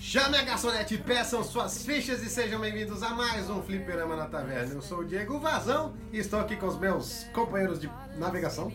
Chame a garçonete, peçam suas fichas e sejam bem-vindos a mais um Fliperama na Taverna. Eu sou o Diego Vazão e estou aqui com os meus companheiros de navegação.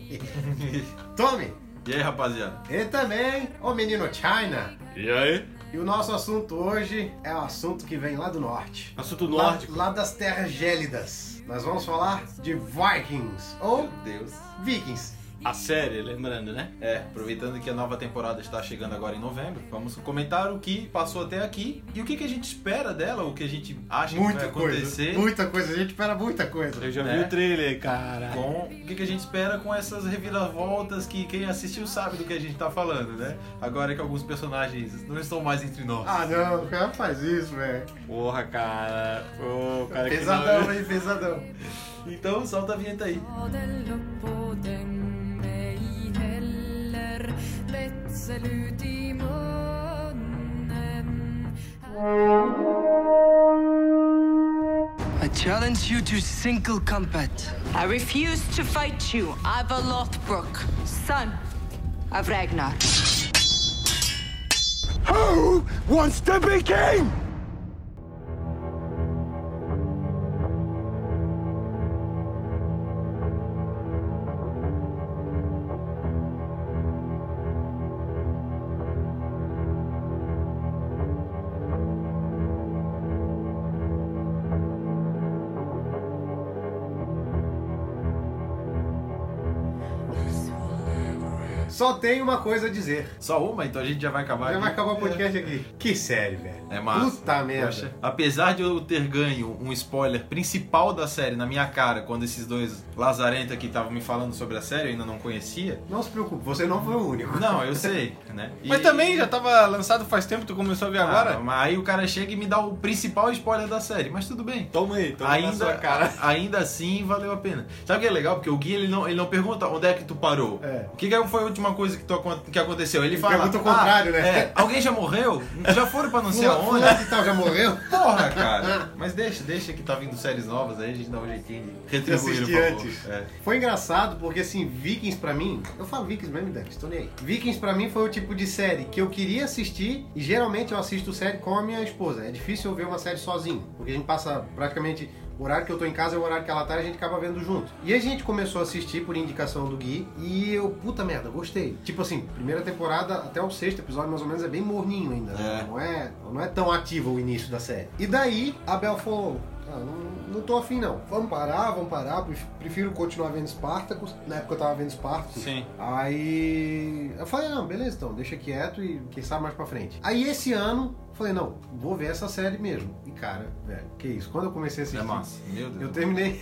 Tommy, E aí, rapaziada? e também o menino China. E aí? E o nosso assunto hoje é um assunto que vem lá do norte. Assunto Lá, nórdico. lá das terras gélidas. Nós vamos falar de Vikings, ou Deus. Vikings. A série, lembrando, né? É, aproveitando que a nova temporada está chegando agora em novembro, vamos comentar o que passou até aqui e o que, que a gente espera dela, o que a gente acha que Muita vai coisa, acontecer. muita coisa. A gente espera muita coisa. Eu já Né? vi o trailer, cara. Com o que, que a gente espera com essas reviravoltas que quem assistiu sabe do que a gente tá falando, né? Agora que alguns personagens não estão mais entre nós. Ah, não, o cara faz isso, velho. Porra, cara. Pô, cara que Pesadão, não... hein, pesadão. Então solta a vinheta aí. Adel Vätsel i munnen I challenge you to single combat. I refuse to fight you, Ivar Lothbrok, son of Ragnar. Who wants to be king? Só tem uma coisa a dizer. Só uma, então a gente já vai acabar. Já aqui. vai acabar o podcast aqui. Que série, velho. É massa. Puta merda. Poxa, apesar de eu ter ganho um spoiler principal da série na minha cara, quando esses dois lazarentos aqui estavam me falando sobre a série, eu ainda não conhecia. Não se preocupe, você não foi o único. Não, eu sei, né? E- Mas também já tava lançado faz tempo, tu começou a ver Ah, agora? mas aí o cara chega e me dá o principal spoiler da série, mas tudo bem. Toma aí, toma na Ainda, sua cara. ainda assim valeu a pena. Sabe o que é legal? Porque o Gui ele não, ele não pergunta onde é que tu parou. É. O que, que foi a última coisa que, tu, que aconteceu? Ele fala. Pergunta o contrário, "Ah, né?" é, alguém já morreu? Já foram pra não sei Fulano, tal já morreu? Porra, cara. Mas deixa, deixa que tá vindo séries novas aí, a gente dá um jeitinho de retribuir favor. antes. É. Foi engraçado porque, assim, Vikings pra mim... Eu falo Vikings mesmo, Dante, estou nem aí. Vikings pra mim foi o tipo de série que eu queria assistir e geralmente eu assisto série com a minha esposa. É difícil eu ver uma série sozinho, porque a gente passa praticamente... O horário que eu tô em casa é o horário que ela tá e a gente acaba vendo junto. E a gente começou a assistir por indicação do Gui e eu, puta merda, gostei. Tipo assim, primeira temporada até o sexto episódio mais ou menos é bem morninho ainda. né? É. Não, é, não é tão ativo o início da série. E daí a Bel falou: ah, não, não tô afim não. Vamos parar, vamos parar. pref- Prefiro continuar vendo Spartacus. Na época eu tava vendo Spartacus. Sim. Aí eu falei, não, beleza então, deixa quieto e quem sabe mais pra frente. Aí esse ano, falei, não, vou ver essa série mesmo. E cara, velho, que isso. Quando eu comecei a assistir, É massa. Meu Deus. eu terminei.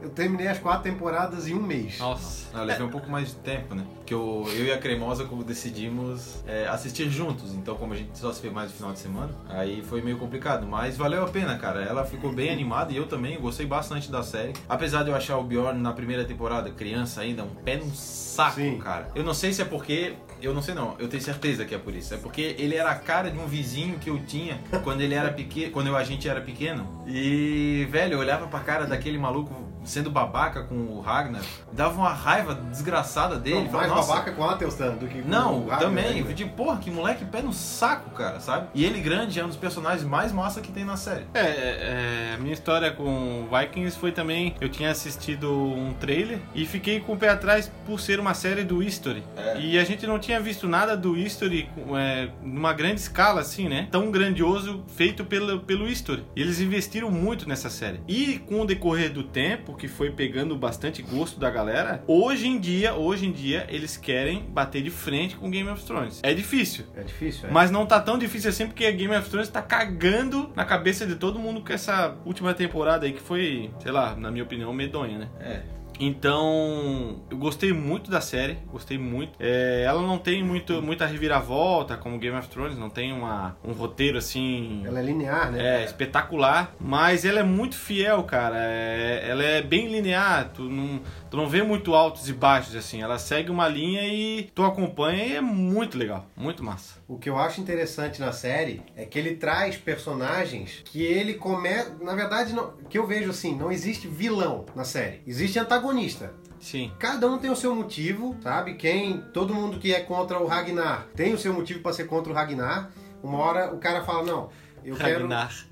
Eu terminei as quatro temporadas em um mês. Nossa. Eu levei um pouco mais de tempo, né? Porque eu, eu e a Cremosa como decidimos é, assistir juntos. Então, como a gente só se vê mais no final de semana, aí foi meio complicado. Mas valeu a pena, cara. Ela ficou bem animada e eu também eu gostei bastante da série. Apesar de eu achar o Bjorn na primeira temporada, criança ainda, um pé no saco, Sim. cara. Eu não sei se é porque. Eu não sei não, eu tenho certeza que é por isso. É porque ele era a cara de um vizinho que eu tinha quando ele era pequeno, quando eu, a gente era pequeno. E, velho, eu olhava pra cara daquele maluco sendo babaca com o Ragnar, dava uma raiva desgraçada dele. Não, mais "Nossa, babaca com a Atelstan do que com não, o Ragnar também. ainda. Eu digo, porra, que moleque pé no saco, cara, sabe? E ele grande é um dos personagens mais massa que tem na série. É, é, a minha história com Vikings foi também. Eu tinha assistido um trailer e fiquei com o pé atrás por ser uma série do History. É. E a gente não tinha visto nada do History é, numa grande escala, assim, né? Tão grandioso feito pelo, pelo History. E eles investiram muito nessa série. E com o decorrer do tempo, que foi pegando bastante gosto da galera, hoje em dia, hoje em dia, eles querem bater de frente com Game of Thrones. É difícil. É difícil, é. Mas não tá tão difícil assim porque a Game of Thrones tá cagando na cabeça de todo mundo com essa última temporada aí que foi, sei lá, na minha opinião, medonha, né? É. Então, eu gostei muito da série, gostei muito. É, ela não tem muito, muita reviravolta como Game of Thrones, não tem uma, um roteiro assim. Ela é linear, né? É, espetacular, mas ela é muito fiel, cara. É- ela é bem linear, tu não, tu não vê muito altos e baixos, assim. Ela segue uma linha e tu acompanha e é muito legal, muito massa. O que eu acho interessante na série é que ele traz personagens que ele começa. Na verdade, não- que eu vejo assim, não existe vilão na série. Existe antagonista. Sim. Cada um tem o seu motivo, sabe? Quem, todo mundo que é contra o Ragnar tem o seu motivo pra ser contra o Ragnar. Uma hora o cara fala, não, eu Ragnar. quero...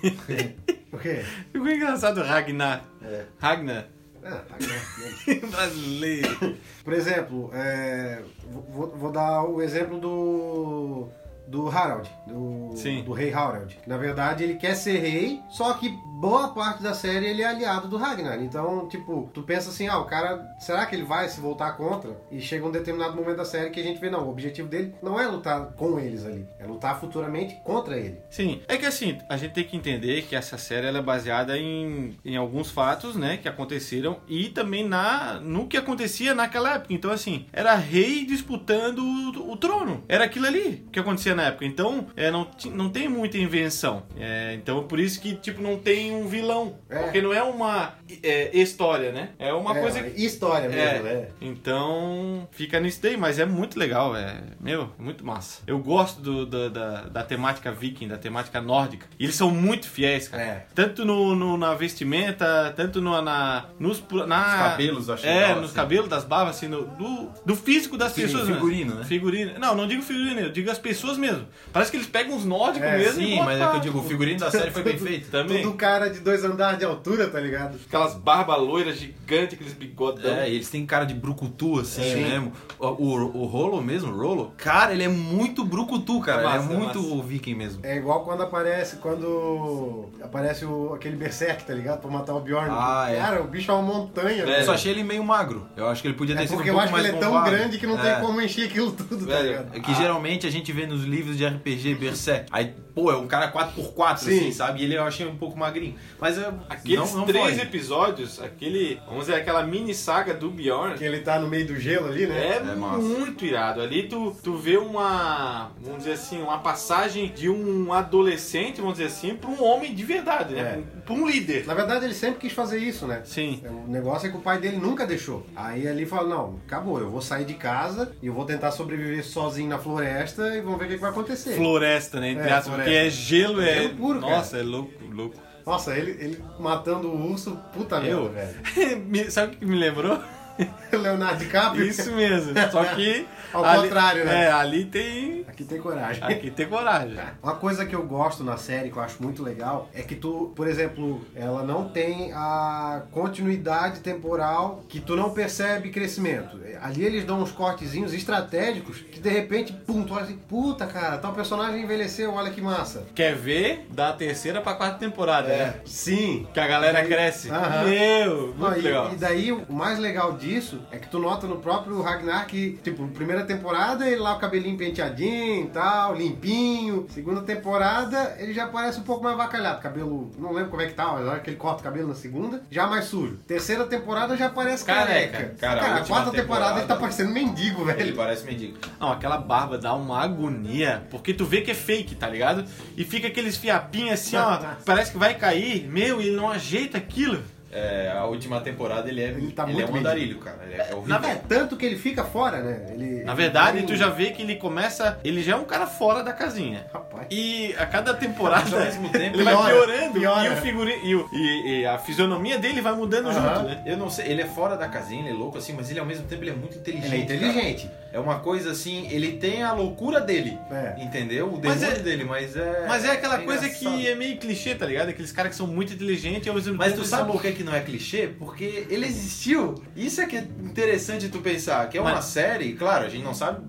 O quê? Ficou engraçado Ragnar. É. Ragnar. Ah, Ragnar. Brasileiro. Por exemplo, é, vou, vou dar o exemplo do do Harald, do, Sim. do rei Harald. Na verdade, ele quer ser rei, só que boa parte da série ele é aliado do Ragnar. Então, tipo, tu pensa assim, ah, o cara, será que ele vai se voltar contra? E chega um determinado momento da série que a gente vê, não, o objetivo dele não é lutar com eles ali, é lutar futuramente contra ele. Sim, é que assim, a gente tem que entender que essa série ela é baseada em, em alguns fatos, né, que aconteceram e também na no que acontecia naquela época. Então, assim, era rei disputando o, o trono. Era aquilo ali que acontecia na época. Então, é, não, não tem muita invenção. É, então, por isso que, tipo, não tem um vilão. É. Porque não é uma é, história, né? É uma é, coisa história mesmo, é. né? Então, fica nisso daí, mas é muito legal, é, meu, é muito massa. Eu gosto do, do- da, da temática viking, da temática nórdica. E eles são muito fiéis, cara. É. Tanto no, no- na vestimenta, tanto no, na, nos, na, Os cabelos, acho É, legal, nos assim. cabelos, das barbas, assim, no- do, do físico das Sim, pessoas. figurino, né? Figurino. Não, não digo figurino, eu digo as pessoas mesmo. Parece que eles pegam os nórdicos É, mesmo Sim, mas é que eu digo, o figurino da série foi bem feito. Também. Tudo cara de dois andares de altura, tá ligado? Aquelas barbas loiras gigantes, aqueles bigodão. É, e eles têm cara de brucutu, assim Sim. mesmo. O, o, o Rolo mesmo, o Rolo, cara, ele é muito brucutu, cara. É massa, ele é é muito massa. viking mesmo. É igual quando aparece, quando aparece o, aquele berserk, tá ligado? Pra matar o Bjorn. Ah, é. Cara, o bicho é uma montanha, Eu velho. só achei ele meio magro. Eu acho que ele podia ter É sido um porque eu pouco acho que mais ele é tão bombado. grande que não É. tem como encher aquilo tudo, tá ligado? É que geralmente a gente vê nos livros de RPG Berserk. Aí, pô, é um cara 4x4, Sim. assim, sabe? E ele eu achei um pouco magrinho. Mas eu, Aqueles não, não três foge. episódios, aquele, vamos dizer, aquela mini saga do Bjorn, Que ele tá no meio do gelo ali, né? é, É muito irado. Ali tu, tu vê uma, vamos dizer assim, uma passagem de um adolescente, vamos dizer assim, pra um homem de verdade, né? É. Pra um líder. Na verdade, ele sempre quis fazer isso, né? Sim. O negócio é que o pai dele nunca deixou. Aí ali fala, não, acabou, eu vou sair de casa e eu vou tentar sobreviver sozinho na floresta e vamos ver o que, que vai acontecer. Floresta, né? Entre É, aspas, porque é gelo, é. Gelo puro, cara. Nossa, é louco, louco. Nossa, ele, ele matando o urso, puta merda, velho. Me- Sabe o que me lembrou? Leonardo DiCaprio. Isso mesmo. Só que. Ao ali- contrário, né? É, ali tem. Aqui tem coragem. Aqui tem coragem. Uma coisa que eu gosto na série, que eu acho muito legal, é que tu, por exemplo, ela não tem a continuidade temporal que tu não percebe crescimento. Ali eles dão uns cortezinhos estratégicos que de repente, pum, tu olha assim, puta cara, tal personagem envelheceu, olha que massa. Quer ver da terceira pra quarta temporada, né? Sim. Que a galera cresce. Meu, muito Não, e, legal. e daí o mais legal disso é que tu nota no próprio Ragnar que, tipo, primeira temporada ele lá o cabelinho penteadinho e tal, limpinho. Segunda temporada ele já parece um pouco mais avacalhado. Cabelo, não lembro como é que tá, mas olha que ele corta o cabelo na segunda, já mais sujo. Terceira temporada já parece Careca. careca. Cara, Cara, a quarta temporada, temporada- ele tá parecendo mendigo, velho. Ele parece mendigo. Não, aquela barba dá uma agonia, porque tu vê que é fake, tá ligado? E fica aqueles fiapinhos assim, ó, parece que vai cair. Meu, e ele não ajeita aquilo. É, a última temporada ele é, Ele tá ele muito é um andarilho, cara. Ele é, é horrível. É tanto que ele fica fora, né? Ele, Na verdade, ele- tu já vê que ele começa. Ele já é um cara fora da casinha. Rapaz. E a cada temporada ao mesmo tempo, ele vai piora, piorando piora. e o figurino e, o- e- e a fisionomia dele vai mudando junto, né? Eu não sei, ele é fora da casinha, ele é louco assim, mas ele ao mesmo tempo ele é muito inteligente. Ele é inteligente. cara. É uma coisa assim, ele tem a loucura dele, É. entendeu? O demônio é- dele, mas é. Mas é aquela coisa engraçado. que é meio clichê, tá ligado? Aqueles caras que são muito inteligentes e ao mesmo Mas tu sabe por que, que não é clichê? Porque ele existiu. Isso é que é interessante tu pensar, que é uma Mas- série, claro, a gente não sabe.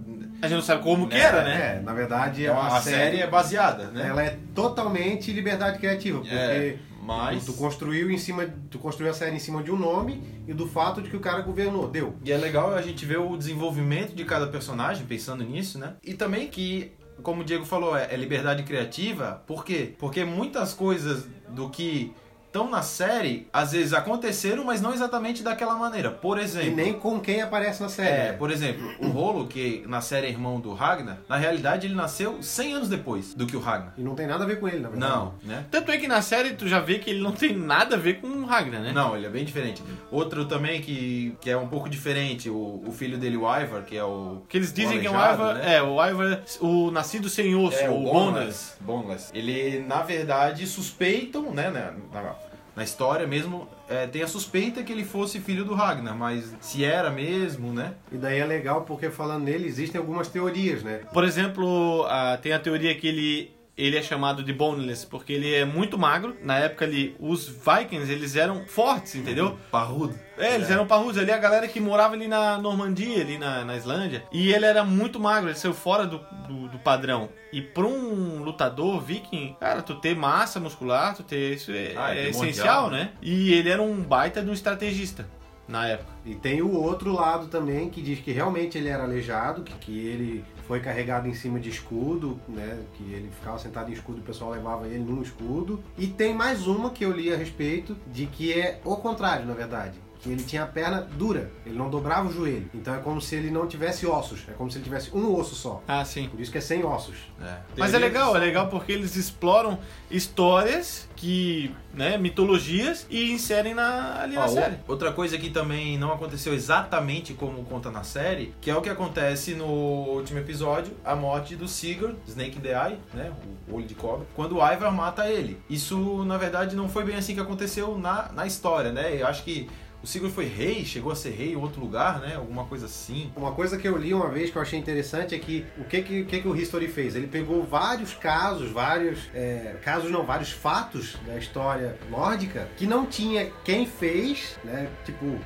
A gente não sabe como que Né? era, né? É, na verdade, É uma, a a série é baseada, né? ela é totalmente liberdade criativa, porque É, mas- tu construiu em cima, tu construiu a série em cima de um nome e do fato de que o cara governou, deu. E é legal a gente ver o desenvolvimento de cada personagem, pensando nisso, né? E também que, como o Diego falou, é, é liberdade criativa. Por quê? Porque muitas coisas do que estão na série, às vezes aconteceram, mas não exatamente daquela maneira. Por E exemplo. nem com quem aparece na série. É, né? por exemplo, o Rolo, que na série é irmão do Ragnar, na realidade ele nasceu 100 anos depois do que o Ragnar. E não tem nada a ver com ele, na verdade. Não, né? Tanto é que na série tu já vê que ele não tem nada a ver com o Ragnar, né? Não, ele é bem diferente. Outro também que, que é um pouco diferente, o, o filho dele, o Ivar, que é o. Que eles dizem que é o Ivar, né? é, o Ivar, o nascido sem osso, É, o Boneless. Boneless. Boneless. Ele, na verdade, suspeitam, né? Na, na- na história mesmo, é, tem a suspeita que ele fosse filho do Ragnar, mas se era mesmo, né? E daí é legal porque falando nele existem algumas teorias, né? Por exemplo, a- tem a teoria que ele, ele é chamado de boneless porque ele é muito magro. Na época ali, os Vikings, eles eram fortes, entendeu? Parrudo. É, eles eram parrudos ali, a galera que morava ali na Normandia, ali na, na Islândia. E ele era muito magro, ele saiu fora do, do, do padrão. E pra um lutador viking, cara, tu ter massa muscular, tu ter isso é, Ah, é é essencial, primordial, né? E ele era um baita de um estrategista na época. E tem o outro lado também que diz que realmente ele era aleijado, que, que ele foi carregado em cima de escudo, né? Que ele ficava sentado em escudo e o pessoal levava ele num escudo. E tem mais uma que eu li a respeito de que é o contrário, na verdade. Que ele tinha a perna dura, ele não dobrava o joelho. Então é como se ele não tivesse ossos, é como se ele tivesse um osso só. Ah, sim. Por isso que é sem ossos. É. Mas é legal, é legal porque eles exploram histórias que, né, mitologias e inserem na, ali Ó, na série. outra coisa que também não aconteceu exatamente como conta na série, que é o que acontece no último episódio, a morte do Sigurd, Snake in the Eye, né, o olho de cobra, quando o Ivar mata ele. Isso, na verdade, não foi bem assim que aconteceu na, na história, né? Eu acho que o Sigurd foi rei, chegou a ser rei em outro lugar, né? Alguma coisa assim. Uma coisa que eu li uma vez que eu achei interessante é que o que, que, que que o History fez? Ele pegou vários casos, vários. é, casos não, vários fatos da história nórdica que não tinha quem fez, né? Tipo.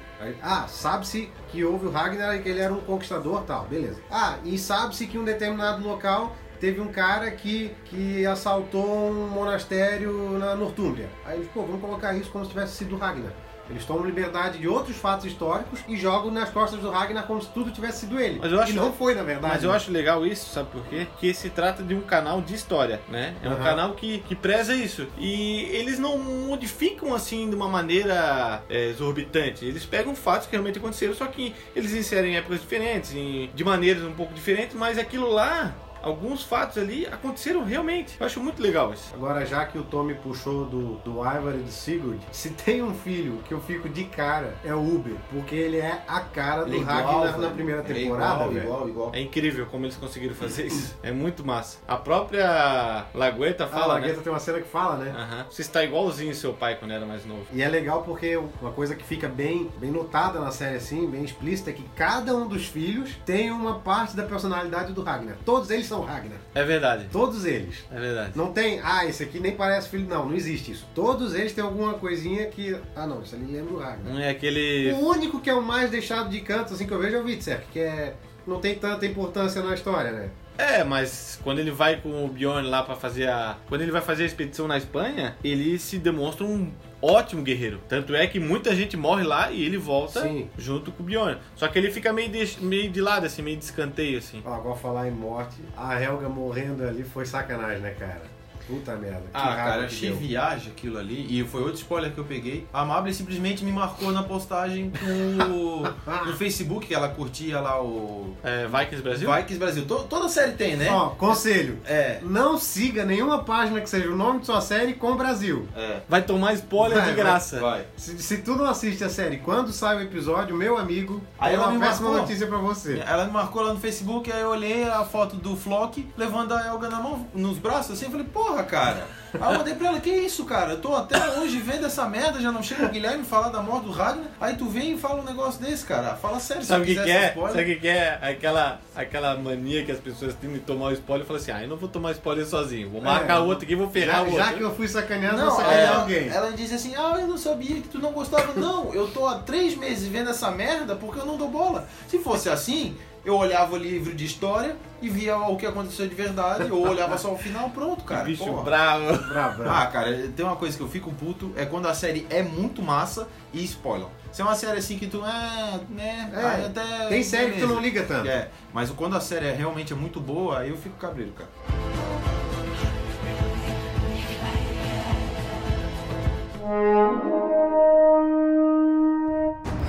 Ah, sabe-se que houve o Ragnar e que ele era um conquistador tal, beleza. Ah, e sabe-se que um determinado local teve um cara que, que assaltou um monastério na Nortúmbria. Aí eles, pô, vamos colocar isso como se tivesse sido Ragnar. Eles tomam liberdade de outros fatos históricos e jogam nas costas do Ragnar como se tudo tivesse sido ele. Mas eu acho- e não foi, na verdade. Mas eu acho legal isso, sabe por quê? Que se trata de um canal de história, né? É um canal que, que preza isso. E eles não modificam assim de uma maneira é, exorbitante. Eles pegam fatos que realmente aconteceram, só que eles inserem em épocas diferentes, em- de maneiras um pouco diferentes, mas aquilo lá, alguns fatos ali aconteceram realmente. Eu acho muito legal isso. Agora, já que o Tommy puxou do, do Ivar e do Sigurd, se tem um filho que eu fico de cara, é o Uber. Porque ele é a cara do é igual, Ragnar na velho. primeira Ele é temporada, igual, velho. igual, igual. É incrível como eles conseguiram fazer isso. É muito massa. A própria Lagueta A fala, né? Lagueta tem uma cena que fala, né? Aham. Você está igualzinho seu pai quando era mais novo. E é legal porque uma coisa que fica bem, bem notada na série assim, bem explícita, é que cada um dos filhos tem uma parte da personalidade do Ragnar. Todos eles são Ragnar. É verdade. Todos eles. É verdade. Não tem, ah, esse aqui nem parece filho. Não, não existe isso. Todos eles têm alguma coisinha que. Ah, não, isso ali lembra o Ragnar. Não é aquele. O único que é o mais deixado de canto, assim, que eu vejo é o Witzer, que é. Não tem tanta importância na história, né? É, mas quando ele vai com o Bjorn lá pra fazer a. Quando ele vai fazer a expedição na Espanha, ele se demonstra um ótimo guerreiro. Tanto é que muita gente morre lá e ele volta Sim. junto com o Bjorn. Só que ele fica meio de, meio de lado, assim, meio de escanteio, assim. Ó, agora falar em morte, a Helga morrendo ali foi sacanagem, né, cara? Puta merda. que Ah, cara, achei deu. viagem aquilo ali. E foi outro spoiler que eu peguei. A Mable simplesmente me marcou na postagem no, no Facebook, que ela curtia lá o É, Vikings Brasil? Vikings Brasil. To- toda série tem, né? Ó, conselho. É. Não siga nenhuma página que seja o nome de sua série com Brasil. É. Vai tomar spoiler Vai, de vai, graça. Vai. Se, se tu não assiste a série quando sai o episódio, meu amigo, Aí é ela uma me péssima marcou. notícia pra você. Ela me marcou lá no Facebook, aí eu olhei a foto do Flock levando a Elga na mão, nos braços, assim, eu falei, porra, cara. Aí eu mandei pra ela, que isso, cara? Eu tô até hoje vendo essa merda, já não chega o Guilherme falar da morte do Ragnar. Aí tu vem e fala um negócio desse, cara. Fala sério, Sabe o que, que é? spoiler. Sabe o que, que é? Aquela, aquela mania que as pessoas têm de tomar o spoiler e falar assim: ah, eu não vou tomar spoiler sozinho, vou marcar É, outro aqui e vou ferrar Já, o outro. já que eu fui sacaneando, Não, vou sacanear ela, alguém. ela disse assim, ah, eu não sabia que tu não gostava. não, eu tô há três meses vendo essa merda porque eu não dou bola. Se fosse assim, eu olhava o livro de história e via o que aconteceu de verdade, ou olhava só o final, pronto, cara. Bicho porra. bravo. Ah, cara, tem uma coisa que eu fico puto, é quando a série é muito massa e spoilam. Se é uma série assim que tu, é, né, É, aí até... Tem série que tu não liga tanto. É, mas quando a série é realmente é muito boa, aí eu fico cabreiro, cara.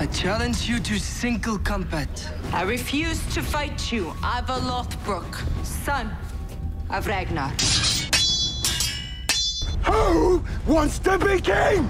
I challenge you to single combat. I refuse to fight you, Ivar Lothbrok, son of Ragnar. Who wants to be king?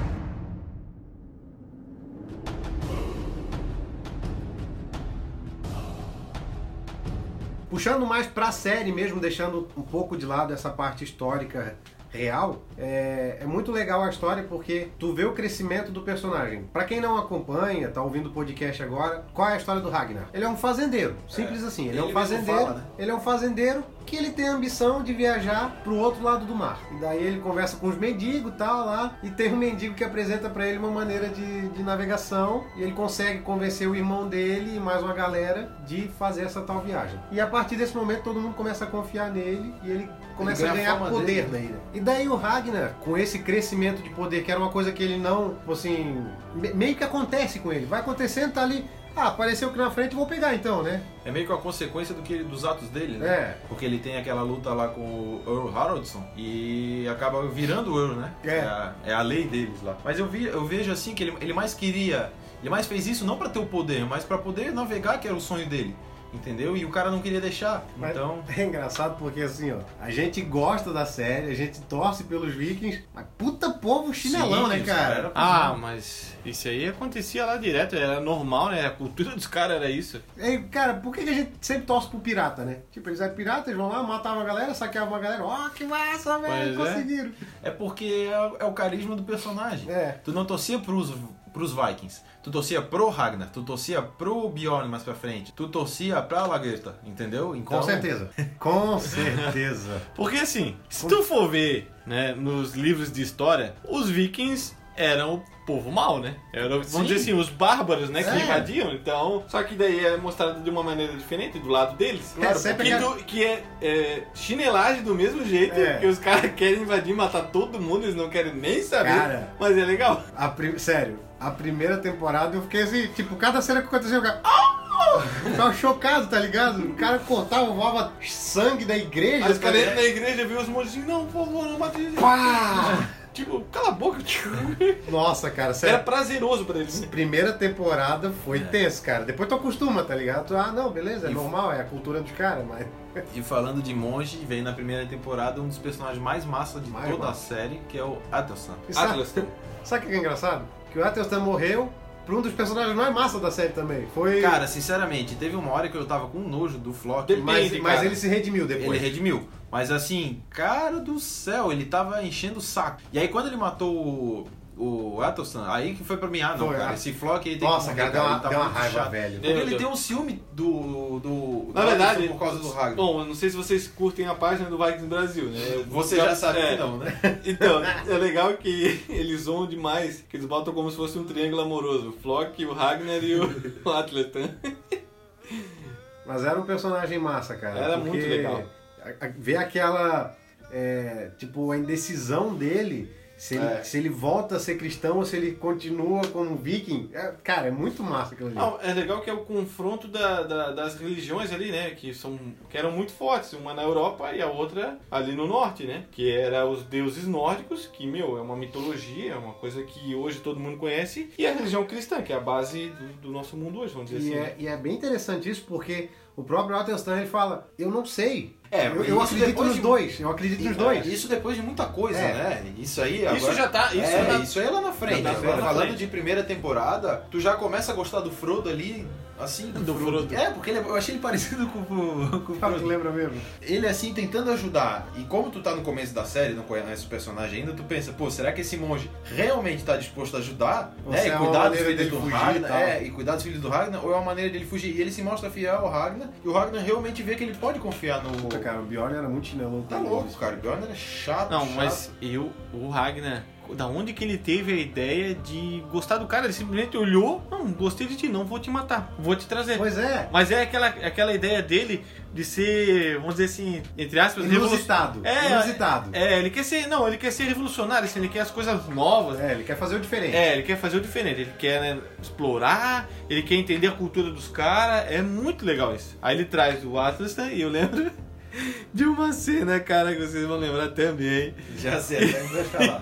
Puxando mais pra série mesmo, deixando um pouco de lado essa parte histórica real, é, é muito legal a história porque tu vê o crescimento do personagem. Pra quem não acompanha, tá ouvindo o podcast agora, qual é a história do Ragnar? Ele é um fazendeiro, simples assim. Ele, é Ele um mesmo fazendeiro. fala, né? Ele é um fazendeiro que ele tem a ambição de viajar pro outro lado do mar. E daí ele conversa com os mendigos e tal lá, e tem um mendigo que apresenta pra ele uma maneira de, de navegação, e ele consegue convencer o irmão dele e mais uma galera de fazer essa tal viagem. E a partir desse momento todo mundo começa a confiar nele e ele começa Ele a ganha a ganhar fama poder dele. ilha. E daí o Ragnar, com esse crescimento de poder, que era uma coisa que ele não, assim, me- meio que acontece com ele. Vai acontecendo, tá ali. Ah, apareceu aqui na frente, vou pegar então, né? É meio que uma consequência do que, dos atos dele, né? É. Porque ele tem aquela luta lá com o Earl Haraldson e acaba virando o Earl, né? É. a, é a lei deles lá. Mas eu, vi, eu vejo assim que ele, ele mais queria. Ele mais fez isso não pra ter o poder, mas pra poder navegar, que era o sonho dele. Entendeu? E o cara não queria deixar. Mas Então. É engraçado porque assim, ó, a gente gosta da série, a gente torce pelos vikings, mas puta povo chinelão, Sim, né, cara? era- Ah, mas isso aí acontecia lá direto, era normal, né? A cultura dos caras era isso. É, cara, por que a gente sempre torce pro pirata, né? Tipo, eles eram piratas, eles vão lá, matavam a galera, saqueavam a galera, ó, que massa, velho, é. conseguiram. É porque é, é o carisma do personagem. É. Tu não torcia pros, pros Vikings. Tu torcia pro Ragnar. Tu torcia pro Bjorn mais pra frente. Tu torcia pra Lagertha, entendeu? Então, Com certeza. Com certeza. Porque assim, se tu for ver, né, nos livros de história, os vikings eram o povo mau, né? Eram, vamos Sim. dizer assim, os bárbaros, né, que É. invadiam. Então, só que daí é mostrado de uma maneira diferente do lado deles. Claro, sempre que, que é, é chinelagem do mesmo jeito, É. que os caras querem invadir, matar todo mundo, eles não querem nem saber. Cara. Mas é legal. A prim- Sério, a primeira temporada eu fiquei assim, tipo, cada cena que acontecia, eu ficava. "Ah!" Eu ficava chocado, tá ligado? O cara cortava, voava sangue da igreja. Aí os tá caras na igreja viu os assim, não, por favor, não mate. Pá! Tipo, cala a boca. Nossa, cara, Era sério. prazeroso pra eles. Primeira temporada foi tenso, cara. Depois tu acostuma, tá ligado? Tu, ah, não, beleza, é E- normal, é a cultura dos caras, mas. E falando de monge, vem na primeira temporada um dos personagens mais massa de Mais toda massa. a série, que é o Adelson. Atlas. sabe o que é engraçado? Que o Athelstan morreu pra um dos personagens mais massa da série também. Foi. Cara, sinceramente, teve uma hora que eu tava com nojo do Flock. Depende, mas, cara. mas ele se redimiu depois. Ele redimiu. Mas assim, cara do céu, ele tava enchendo o saco. E aí quando ele matou o, Athelstan, aí que foi pra mim, ah não, Foi, cara, ah. esse Flock aí tem Nossa, que cara, morrer, deu uma, ele tá deu uma raiva, chato. velho. Porque ele tem um ciúme do. do Na do verdade, por causa do Ragnar. Bom, eu não sei se vocês curtem a página do Vikings Brasil, né? Você já sabe É. que não, né? Então, é legal que eles zoam demais, que eles botam como se fosse um triângulo amoroso. O Flock, o Ragnar e o, o Atletan. Mas era um personagem massa, cara. Era muito legal. Ver aquela. é, tipo, a indecisão dele. Se ele, É. se ele volta a ser cristão ou se ele continua como viking. É, cara, é muito massa aquilo ali. Não, é legal que é o confronto da- da- das religiões ali, né? Que, são, que eram muito fortes. Uma na Europa e a outra ali no norte, né? Que era os deuses nórdicos, que, meu, é uma mitologia, é uma coisa que hoje todo mundo conhece. E a religião cristã, que é a base do, do nosso mundo hoje, vamos dizer E assim. é, e é bem interessante isso porque o próprio Athelstan ele fala: Eu não sei. É, eu, isso eu acredito nos de- dois. Eu acredito nos dois. Isso depois de muita coisa, É. né? Isso aí Isso agora- já tá- isso é, já- isso aí é lá na frente. tá Agora, falando frente. de primeira temporada, tu já começa a gostar do Frodo ali, assim, do, Do Frodo. É, porque ele- eu achei ele parecido com, o- com o Frodo. lembra mesmo. Ele assim tentando ajudar. E como tu tá no começo da série, não conhece o personagem ainda, tu pensa, pô, será que esse monge realmente tá disposto a ajudar? Ou né? E é cuidar dos maneira filhos dele do fugir Ragnar? É, e cuidar dos filhos do Ragnar, ou é uma maneira dele fugir? E ele se mostra fiel ao Ragnar, e o Ragnar realmente vê que ele pode confiar no. Cara, o Bjorn era muito chinelão. Tá louco, cara. O Bjorn era chato. Não, chato. mas eu, o Ragnar, da onde que ele teve a ideia de gostar do cara? Ele simplesmente olhou, não, gostei de ti, não vou te matar, vou te trazer. Pois é. Mas é aquela, aquela ideia dele de ser, vamos dizer assim, entre aspas, Inusitado. revolu- É, Inusitado. É, ele quer ser, não, ele quer ser revolucionário, assim, ele quer as coisas novas. É, ele quer fazer o diferente. É, ele quer fazer o diferente, ele quer né, explorar, ele quer entender a cultura dos caras, é muito legal isso. Aí ele traz o Atlas né, e eu lembro de uma cena, cara, que vocês vão lembrar também. Já sei, mas deixa lá.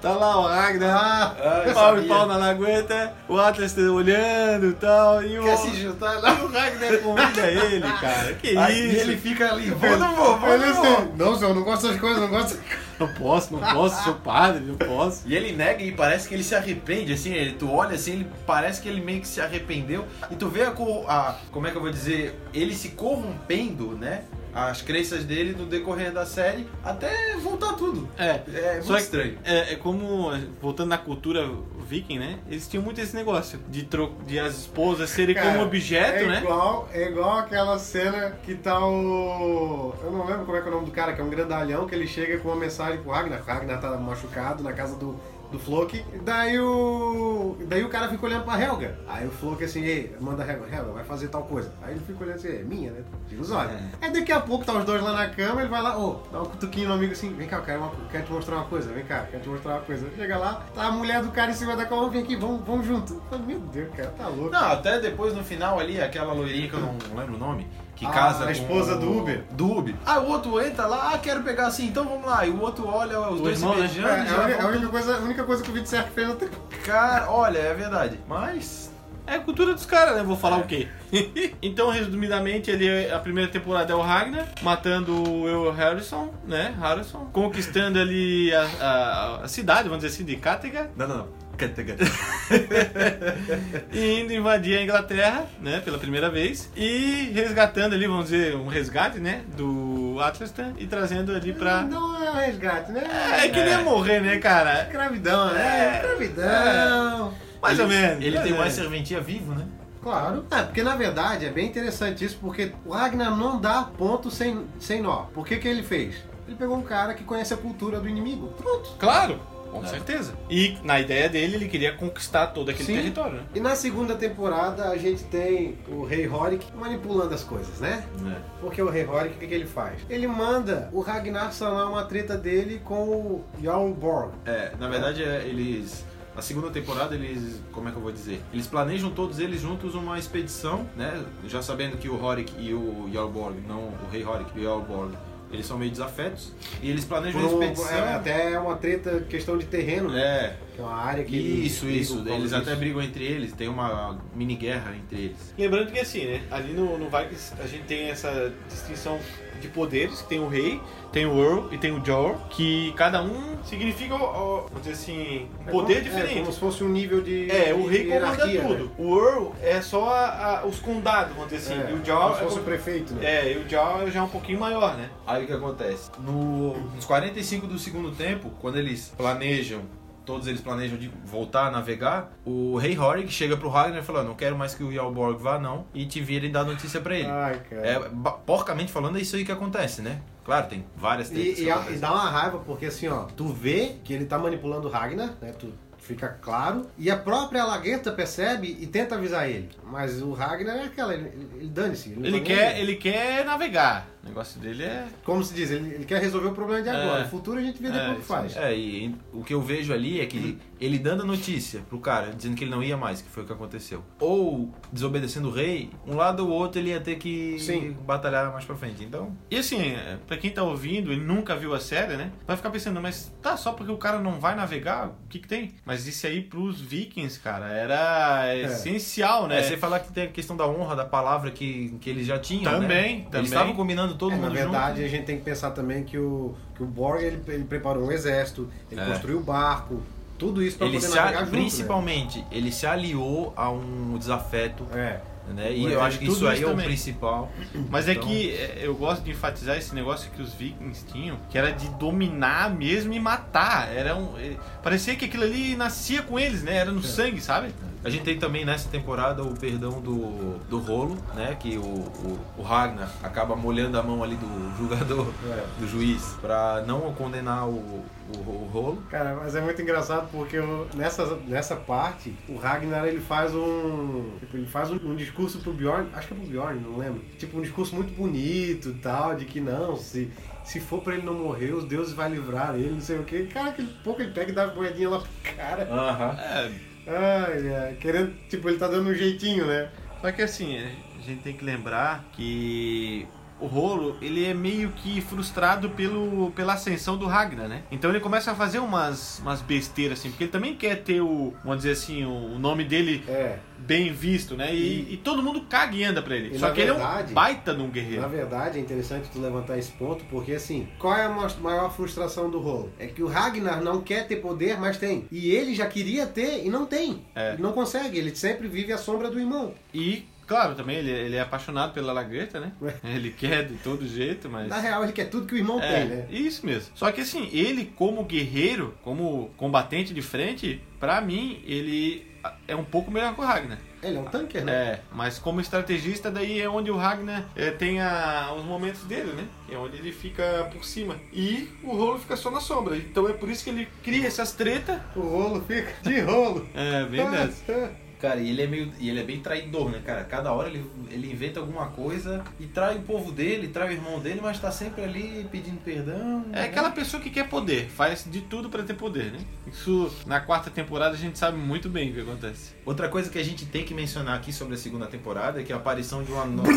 Tá lá o Ragnar, Ah, Ah, pau e pau na lagoeta, o Atlas tá olhando e tal, e o, Quer se juntar e lá? o Ragnar convida ele, cara. Que Aí isso? ele fica ali, vou, não vou, não vou. não, senhor, não gosto dessas coisas, não gosto. Não posso, não posso, sou padre, não posso. E ele nega e parece que ele se arrepende, assim, ele, tu olha assim, ele parece que ele meio que se arrependeu. E tu vê a, a- como é que eu vou dizer, ele se corrompendo, né? As crenças dele no decorrer da série até voltar tudo. É, É muito Só que- estranho. É, é como, voltando na cultura viking, né? Eles tinham muito esse negócio de, tro de as esposas serem Cara, como objeto, é né? Igual, é igual aquela cena que tá o. Eu não lembro como é que é o nome do cara, que é um grandalhão, que ele chega com uma mensagem pro Ragnar. O Ragnar tá machucado na casa do, do Floki. Daí o. Daí o cara fica olhando pra Helga. Aí o Floki assim, ei, manda a Helga, Helga, vai fazer tal coisa. Aí ele fica olhando assim, é minha, né? Diga os olhos. Aí daqui a pouco tá os dois lá na cama, ele vai lá, ô, dá um cutuquinho no amigo assim, vem cá, eu quero, uma- quero te mostrar uma coisa, vem cá, quero te mostrar uma coisa. Chega lá, tá a mulher do cara em cima da cama, vem aqui, vamos, vamos junto. Meu Deus, cara, tá louco. Não, até depois no final ali, aquela loirinha que eu não lembro o nome, que Ah, casa a com esposa do Uber. Do Uber. Ah, o outro entra lá, ah, quero pegar assim, então vamos lá. E o outro olha os O dois irmão, se né? beijando. É, é já a, única, a única coisa, a única coisa que o Vídeo Certo fez tempo. Cara, olha, é verdade. Mas. É a cultura dos caras, né? Vou falar o quê? então, resumidamente, ele, a primeira temporada é o Ragnar, matando o Will Harrison, né? Harrison, conquistando ali a, a- a cidade, vamos dizer assim, de Kattegat, Não, não, não. e indo invadir a Inglaterra, né? Pela primeira vez, e resgatando ali, vamos dizer, um resgate, né? Do Atlastan e trazendo ali pra. Não é um resgate, né? É que nem morrer, né, cara? Escravidão, né? Escravidão. Mais ou menos. Ele tem mais serventia vivo, né? Claro. É, porque na verdade é bem interessante isso, porque o Ragnar não dá ponto sem, sem nó. Por que que ele fez? Ele pegou um cara que conhece a cultura do inimigo. Pronto. Claro, com É. certeza. E na ideia dele, ele queria conquistar todo aquele Sim. território, né? E na segunda temporada a gente tem o Rei Horik manipulando as coisas, né? É. Porque o Rei Horik, o que, que ele faz? Ele manda o Ragnar sanar uma treta dele com o Jarl Borg. É, na verdade, é, eles. Na segunda temporada, eles. Como é que eu vou dizer? Eles planejam todos eles juntos uma expedição, né? Já sabendo que o Horik e o Jarlborg, não o rei Horik e o Jarlborg, eles são meio desafetos. E eles planejam Por uma um- expedição. é, até uma treta, questão de terreno, né? É, Que é uma área que eles isso, brigam isso. Eles até disso. brigam entre eles, tem uma mini guerra entre eles. Lembrando que assim, né? Ali no, no Vikings a gente tem essa distinção de poderes, que tem o rei, tem o Earl e tem o Jor, que cada um significa, ó, vamos dizer assim, um É poder como- É, diferente. como se fosse um nível de. É, o rei comanda tudo. né? O Earl é só a- a- os condados, vamos dizer assim. É, e o como Jor se é, fosse o o- prefeito, né? é, e o Jor já é um pouquinho maior, né? Aí o que acontece? No, nos 45 do segundo tempo, quando eles planejam, todos eles planejam de voltar a navegar, o rei Horik chega pro Ragnar e fala: "Não quero mais que o Jarlborg vá, não, e te vira e dá notícia pra ele. Ai. É, porcamente falando, é isso aí que acontece, né? Claro, tem várias tretas E, e, e dá uma raiva, porque assim, ó, tu vê que ele tá manipulando o Ragnar, né? Tu fica claro. E a própria Lagueta percebe e tenta avisar ele. Mas o Ragnar é aquela, ele, ele, ele dane-se. não Ele tá quer, ele quer navegar. O negócio dele é. Como se diz, ele, ele quer resolver o problema de agora. É. O futuro a gente vê É, depois que isso faz. É, e o que eu vejo ali é que ele dando a notícia pro cara, dizendo que ele não ia mais, que foi o que aconteceu. Ou desobedecendo o rei, um lado ou outro ele ia ter que Sim. batalhar mais pra frente. Então, E assim, é, pra quem tá ouvindo e nunca viu a série, né? Vai ficar pensando, mas tá, só porque o cara não vai navegar, o que que tem? Mas isso aí pros vikings, cara, era essencial, né? É, sem falar que tem a questão da honra, da palavra que, que eles já tinham, Também, né? também. Eles estavam combinando todo É, na mundo verdade, junto. a gente tem que pensar também que o, que o Borg ele, ele preparou um exército, ele É. construiu o barco, tudo isso pra Ele poder se navegar a, junto, né? principalmente, ele se aliou a um desafeto, É. né? E Mas eu é acho que tudo isso aí isso é o também. principal. Mas é Então- que é, eu gosto de enfatizar esse negócio que os vikings tinham, que era de dominar mesmo e matar. Era um, é, parecia que aquilo ali nascia com eles, né? Era no sangue, sabe? A gente tem também nessa temporada o perdão do, do rolo, né? Que o, o, o Ragnar acaba molhando a mão ali do jogador, É. do juiz, pra não condenar o, o, o rolo. Cara, mas é muito engraçado porque o- nessa, nessa parte, o Ragnar ele faz um. tipo, ele faz um, um discurso pro Bjorn, acho que é pro Bjorn, não lembro. Tipo, um discurso muito bonito e tal, de que não, se, se for pra ele não morrer, os deuses vão livrar ele, não sei o que. Cara, aquele pouco ele pega e dá as moedinhas lá pro cara. Aham. É, Ai, querendo, tipo, ele tá dando um jeitinho, né? Só que assim, a gente tem que lembrar que o Rolo, ele é meio que frustrado pelo, pela ascensão do Ragnar, né? Então ele começa a fazer umas, umas besteiras assim, porque ele também quer ter o, vamos dizer assim, o nome dele É. bem visto, né? E, e todo mundo caga e anda pra ele. E Só que ele é verdade- um baita de um Na guerreiro. verdade, é interessante tu levantar esse ponto, porque assim, qual é a maior frustração do rolo? É que o Ragnar não quer ter poder, mas tem. E ele já queria ter e não tem. É. Ele não consegue, ele sempre vive à sombra do irmão. E claro, também ele, ele é apaixonado pela Lagreta, né? Ué. Ele quer de todo jeito, mas. Na real, ele quer tudo que o irmão É, tem, né? isso mesmo. Só que assim, ele como guerreiro, como combatente de frente, pra mim, ele é um pouco melhor que o Ragnar. Ele é um tanker, né? É, mas como estrategista, daí é onde o Ragnar é, tem a- os momentos dele, né? É onde ele fica por cima. E o rolo fica só na sombra. Então é por isso que ele cria essas tretas. O rolo fica de rolo. É, bem dessa. Cara, e ele é meio. E ele é bem traidor, né, cara? Cada hora ele, ele inventa alguma coisa e trai o povo dele, trai o irmão dele, mas tá sempre ali pedindo perdão. É né? aquela pessoa que quer poder, faz de tudo pra ter poder, né? Isso na quarta temporada a gente sabe muito bem o que acontece. Outra coisa que a gente tem que mencionar aqui sobre a segunda temporada é que a aparição de uma nova.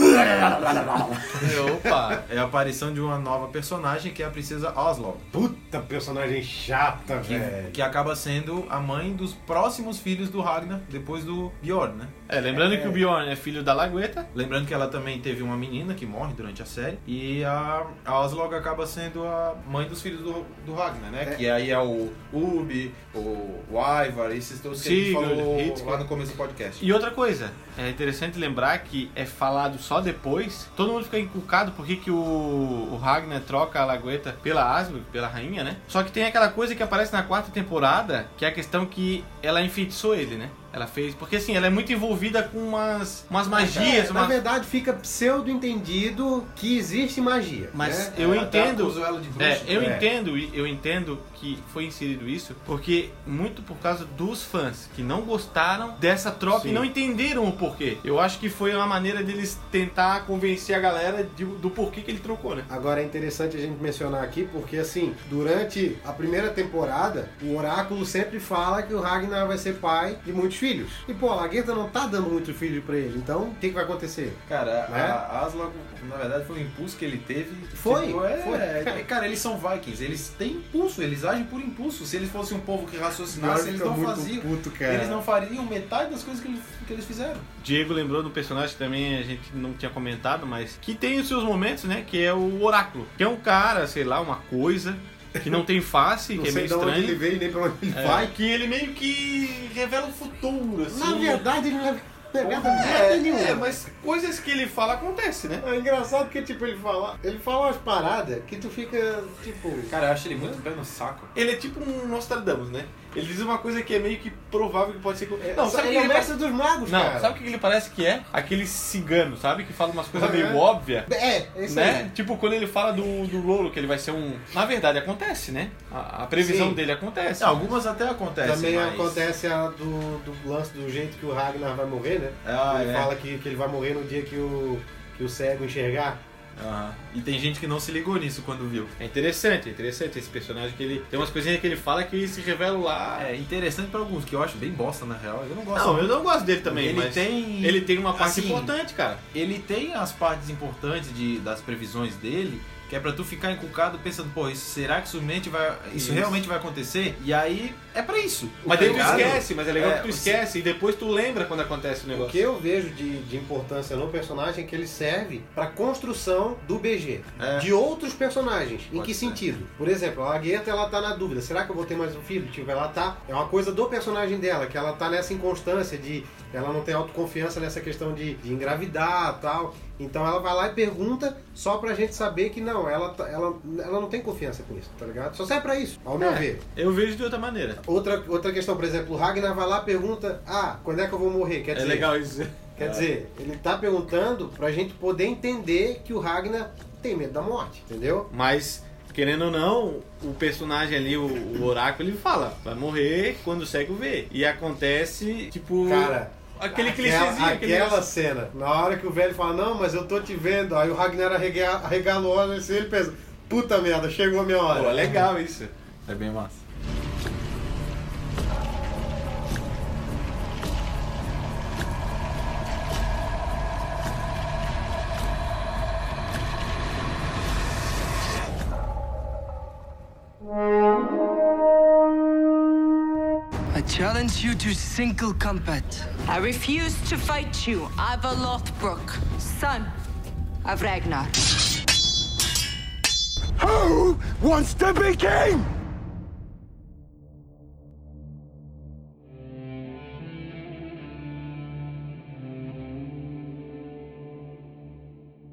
Opa! é a aparição de uma nova personagem que é a princesa Oslo. Puta personagem chata, Que, velho. que acaba sendo a mãe dos próximos filhos do Ragnar, depois do Bjorn, né? É, lembrando que o Bjorn é filho da Lagueta. Lembrando que ela também teve uma menina que morre durante a série. E a, a Oslog acaba sendo a mãe dos filhos do, do Ragnar, né? É. Que aí é o Ubi, o, o Ivar, esses todos que a gente Sigurd, falou Hitchcock. lá no começo do podcast. E outra coisa, é interessante lembrar que é falado só depois. Todo mundo fica inculcado por que o, o Ragnar troca a Lagueta pela Asgard, pela rainha, né? Só que tem aquela coisa que aparece na quarta temporada, que é a questão que ela enfeitiçou ele, né? Ela fez. Porque assim, ela é muito envolvida com umas, umas magias, É, na verdade, fica pseudo entendido que existe magia. Mas né? eu É, entendo. ela bruxa. É, eu É. entendo, eu entendo que foi inserido isso, porque muito por causa dos fãs que não gostaram dessa troca Sim. e não entenderam o porquê. Eu acho que foi uma maneira deles tentar convencer a galera de- do porquê que ele trocou, né? Agora é interessante a gente mencionar aqui, porque assim, durante a primeira temporada, o Oráculo sempre fala que o Ragnar vai ser pai de muitos filhos. E pô, a Lagueta não tá dando muitos filhos pra ele, então o que, que vai acontecer? Cara, Né? a a Aslog, na verdade, foi um impulso que ele teve. Foi, Tipo, é, foi. é, cara, eles são vikings, eles têm impulso, eles agem por impulso. Se eles fossem um povo que raciocinasse, eles não muito faziam. puto, cara. Eles não fariam metade das coisas que eles, que eles fizeram. Diego lembrou do personagem que também a gente não tinha comentado, mas que tem os seus momentos, né? Que é o Oráculo. Que é um cara, sei lá, uma coisa que não tem face, Não que é sei meio de onde ele estranho. veio nem pra onde ele É, vai. que ele meio que revela o futuro, assim. Na verdade, ele não é pegada É, nenhuma. é, mas coisas que ele fala acontecem, né? É engraçado porque, tipo, ele fala, ele fala umas paradas que tu fica, tipo... Cara, eu acho ele muito pé no saco. Ele é tipo um Nostradamus, né? Ele diz uma coisa que é meio que provável que pode ser. É, Não, sabe ele que é ele mestre dos magos, Não, cara. sabe o que ele parece que é? Aquele cigano, sabe? Que fala umas coisas Aham. meio óbvias. É, é isso Né? aí. Tipo, quando ele fala do, do Lolo, que ele vai ser um. Na verdade, acontece, né? A, a previsão Sim. dele acontece. Não, algumas até acontecem. Também mas... acontece a do, do lance do jeito que o Ragnar vai morrer, né? Ah, ele é. fala que, que ele vai morrer no dia que o, que o cego enxergar. Aham. E tem gente que não se ligou nisso quando viu. É interessante, é interessante esse personagem que ele. Tem umas coisinhas que ele fala que se revelam lá. É interessante pra alguns, que eu acho bem bosta na real. Eu não gosto. Não, eu não gosto dele também, Ele mas tem- ele tem uma parte assim, importante, cara. Ele tem as partes importantes de, das previsões dele, que é pra tu ficar encucado pensando, pô, isso, será que isso realmente, vai, isso, Isso. realmente vai acontecer? E aí é pra isso. Mas tá daí tu esquece, mas é legal É, que tu você- esquece e depois tu lembra quando acontece o O negócio. que eu vejo de, de importância no personagem é que ele serve pra construção do BG. É. De outros personagens. em Pode que ser. sentido? Por exemplo, a Agueta, ela tá na dúvida. Será que eu vou ter mais um filho? Tipo, ela tá... É uma coisa do personagem dela, que ela tá nessa inconstância de... Ela não tem autoconfiança nessa questão de, de engravidar tal. Então ela vai lá e pergunta só pra gente saber que não, ela, tá- ela, ela não tem confiança com isso, tá ligado? Só serve pra isso, ao meu É, ver. Eu vejo de outra maneira. Outra, outra questão, por exemplo, o Ragnar vai lá e pergunta: Ah, quando é que eu vou morrer? Quer É dizer, legal isso. Quer dizer, ele tá perguntando pra gente poder entender que o Ragnar tem medo da morte, entendeu? Mas, querendo ou não, o personagem ali, o, o oráculo, ele fala, vai morrer quando o cego vê. E acontece, tipo. Cara, aquele aquela, clichêzinho, aquela negócio. cena, na hora que o velho fala: Não, mas eu tô te vendo. Aí o Ragnar arrega, arregala o olho assim, ele pensa: Puta merda, chegou a minha hora. Pô, é legal isso. É bem massa. Challenge you to single combat. I refuse to fight you, Ivar Lothbrok, son of Ragnar. Who wants to be king?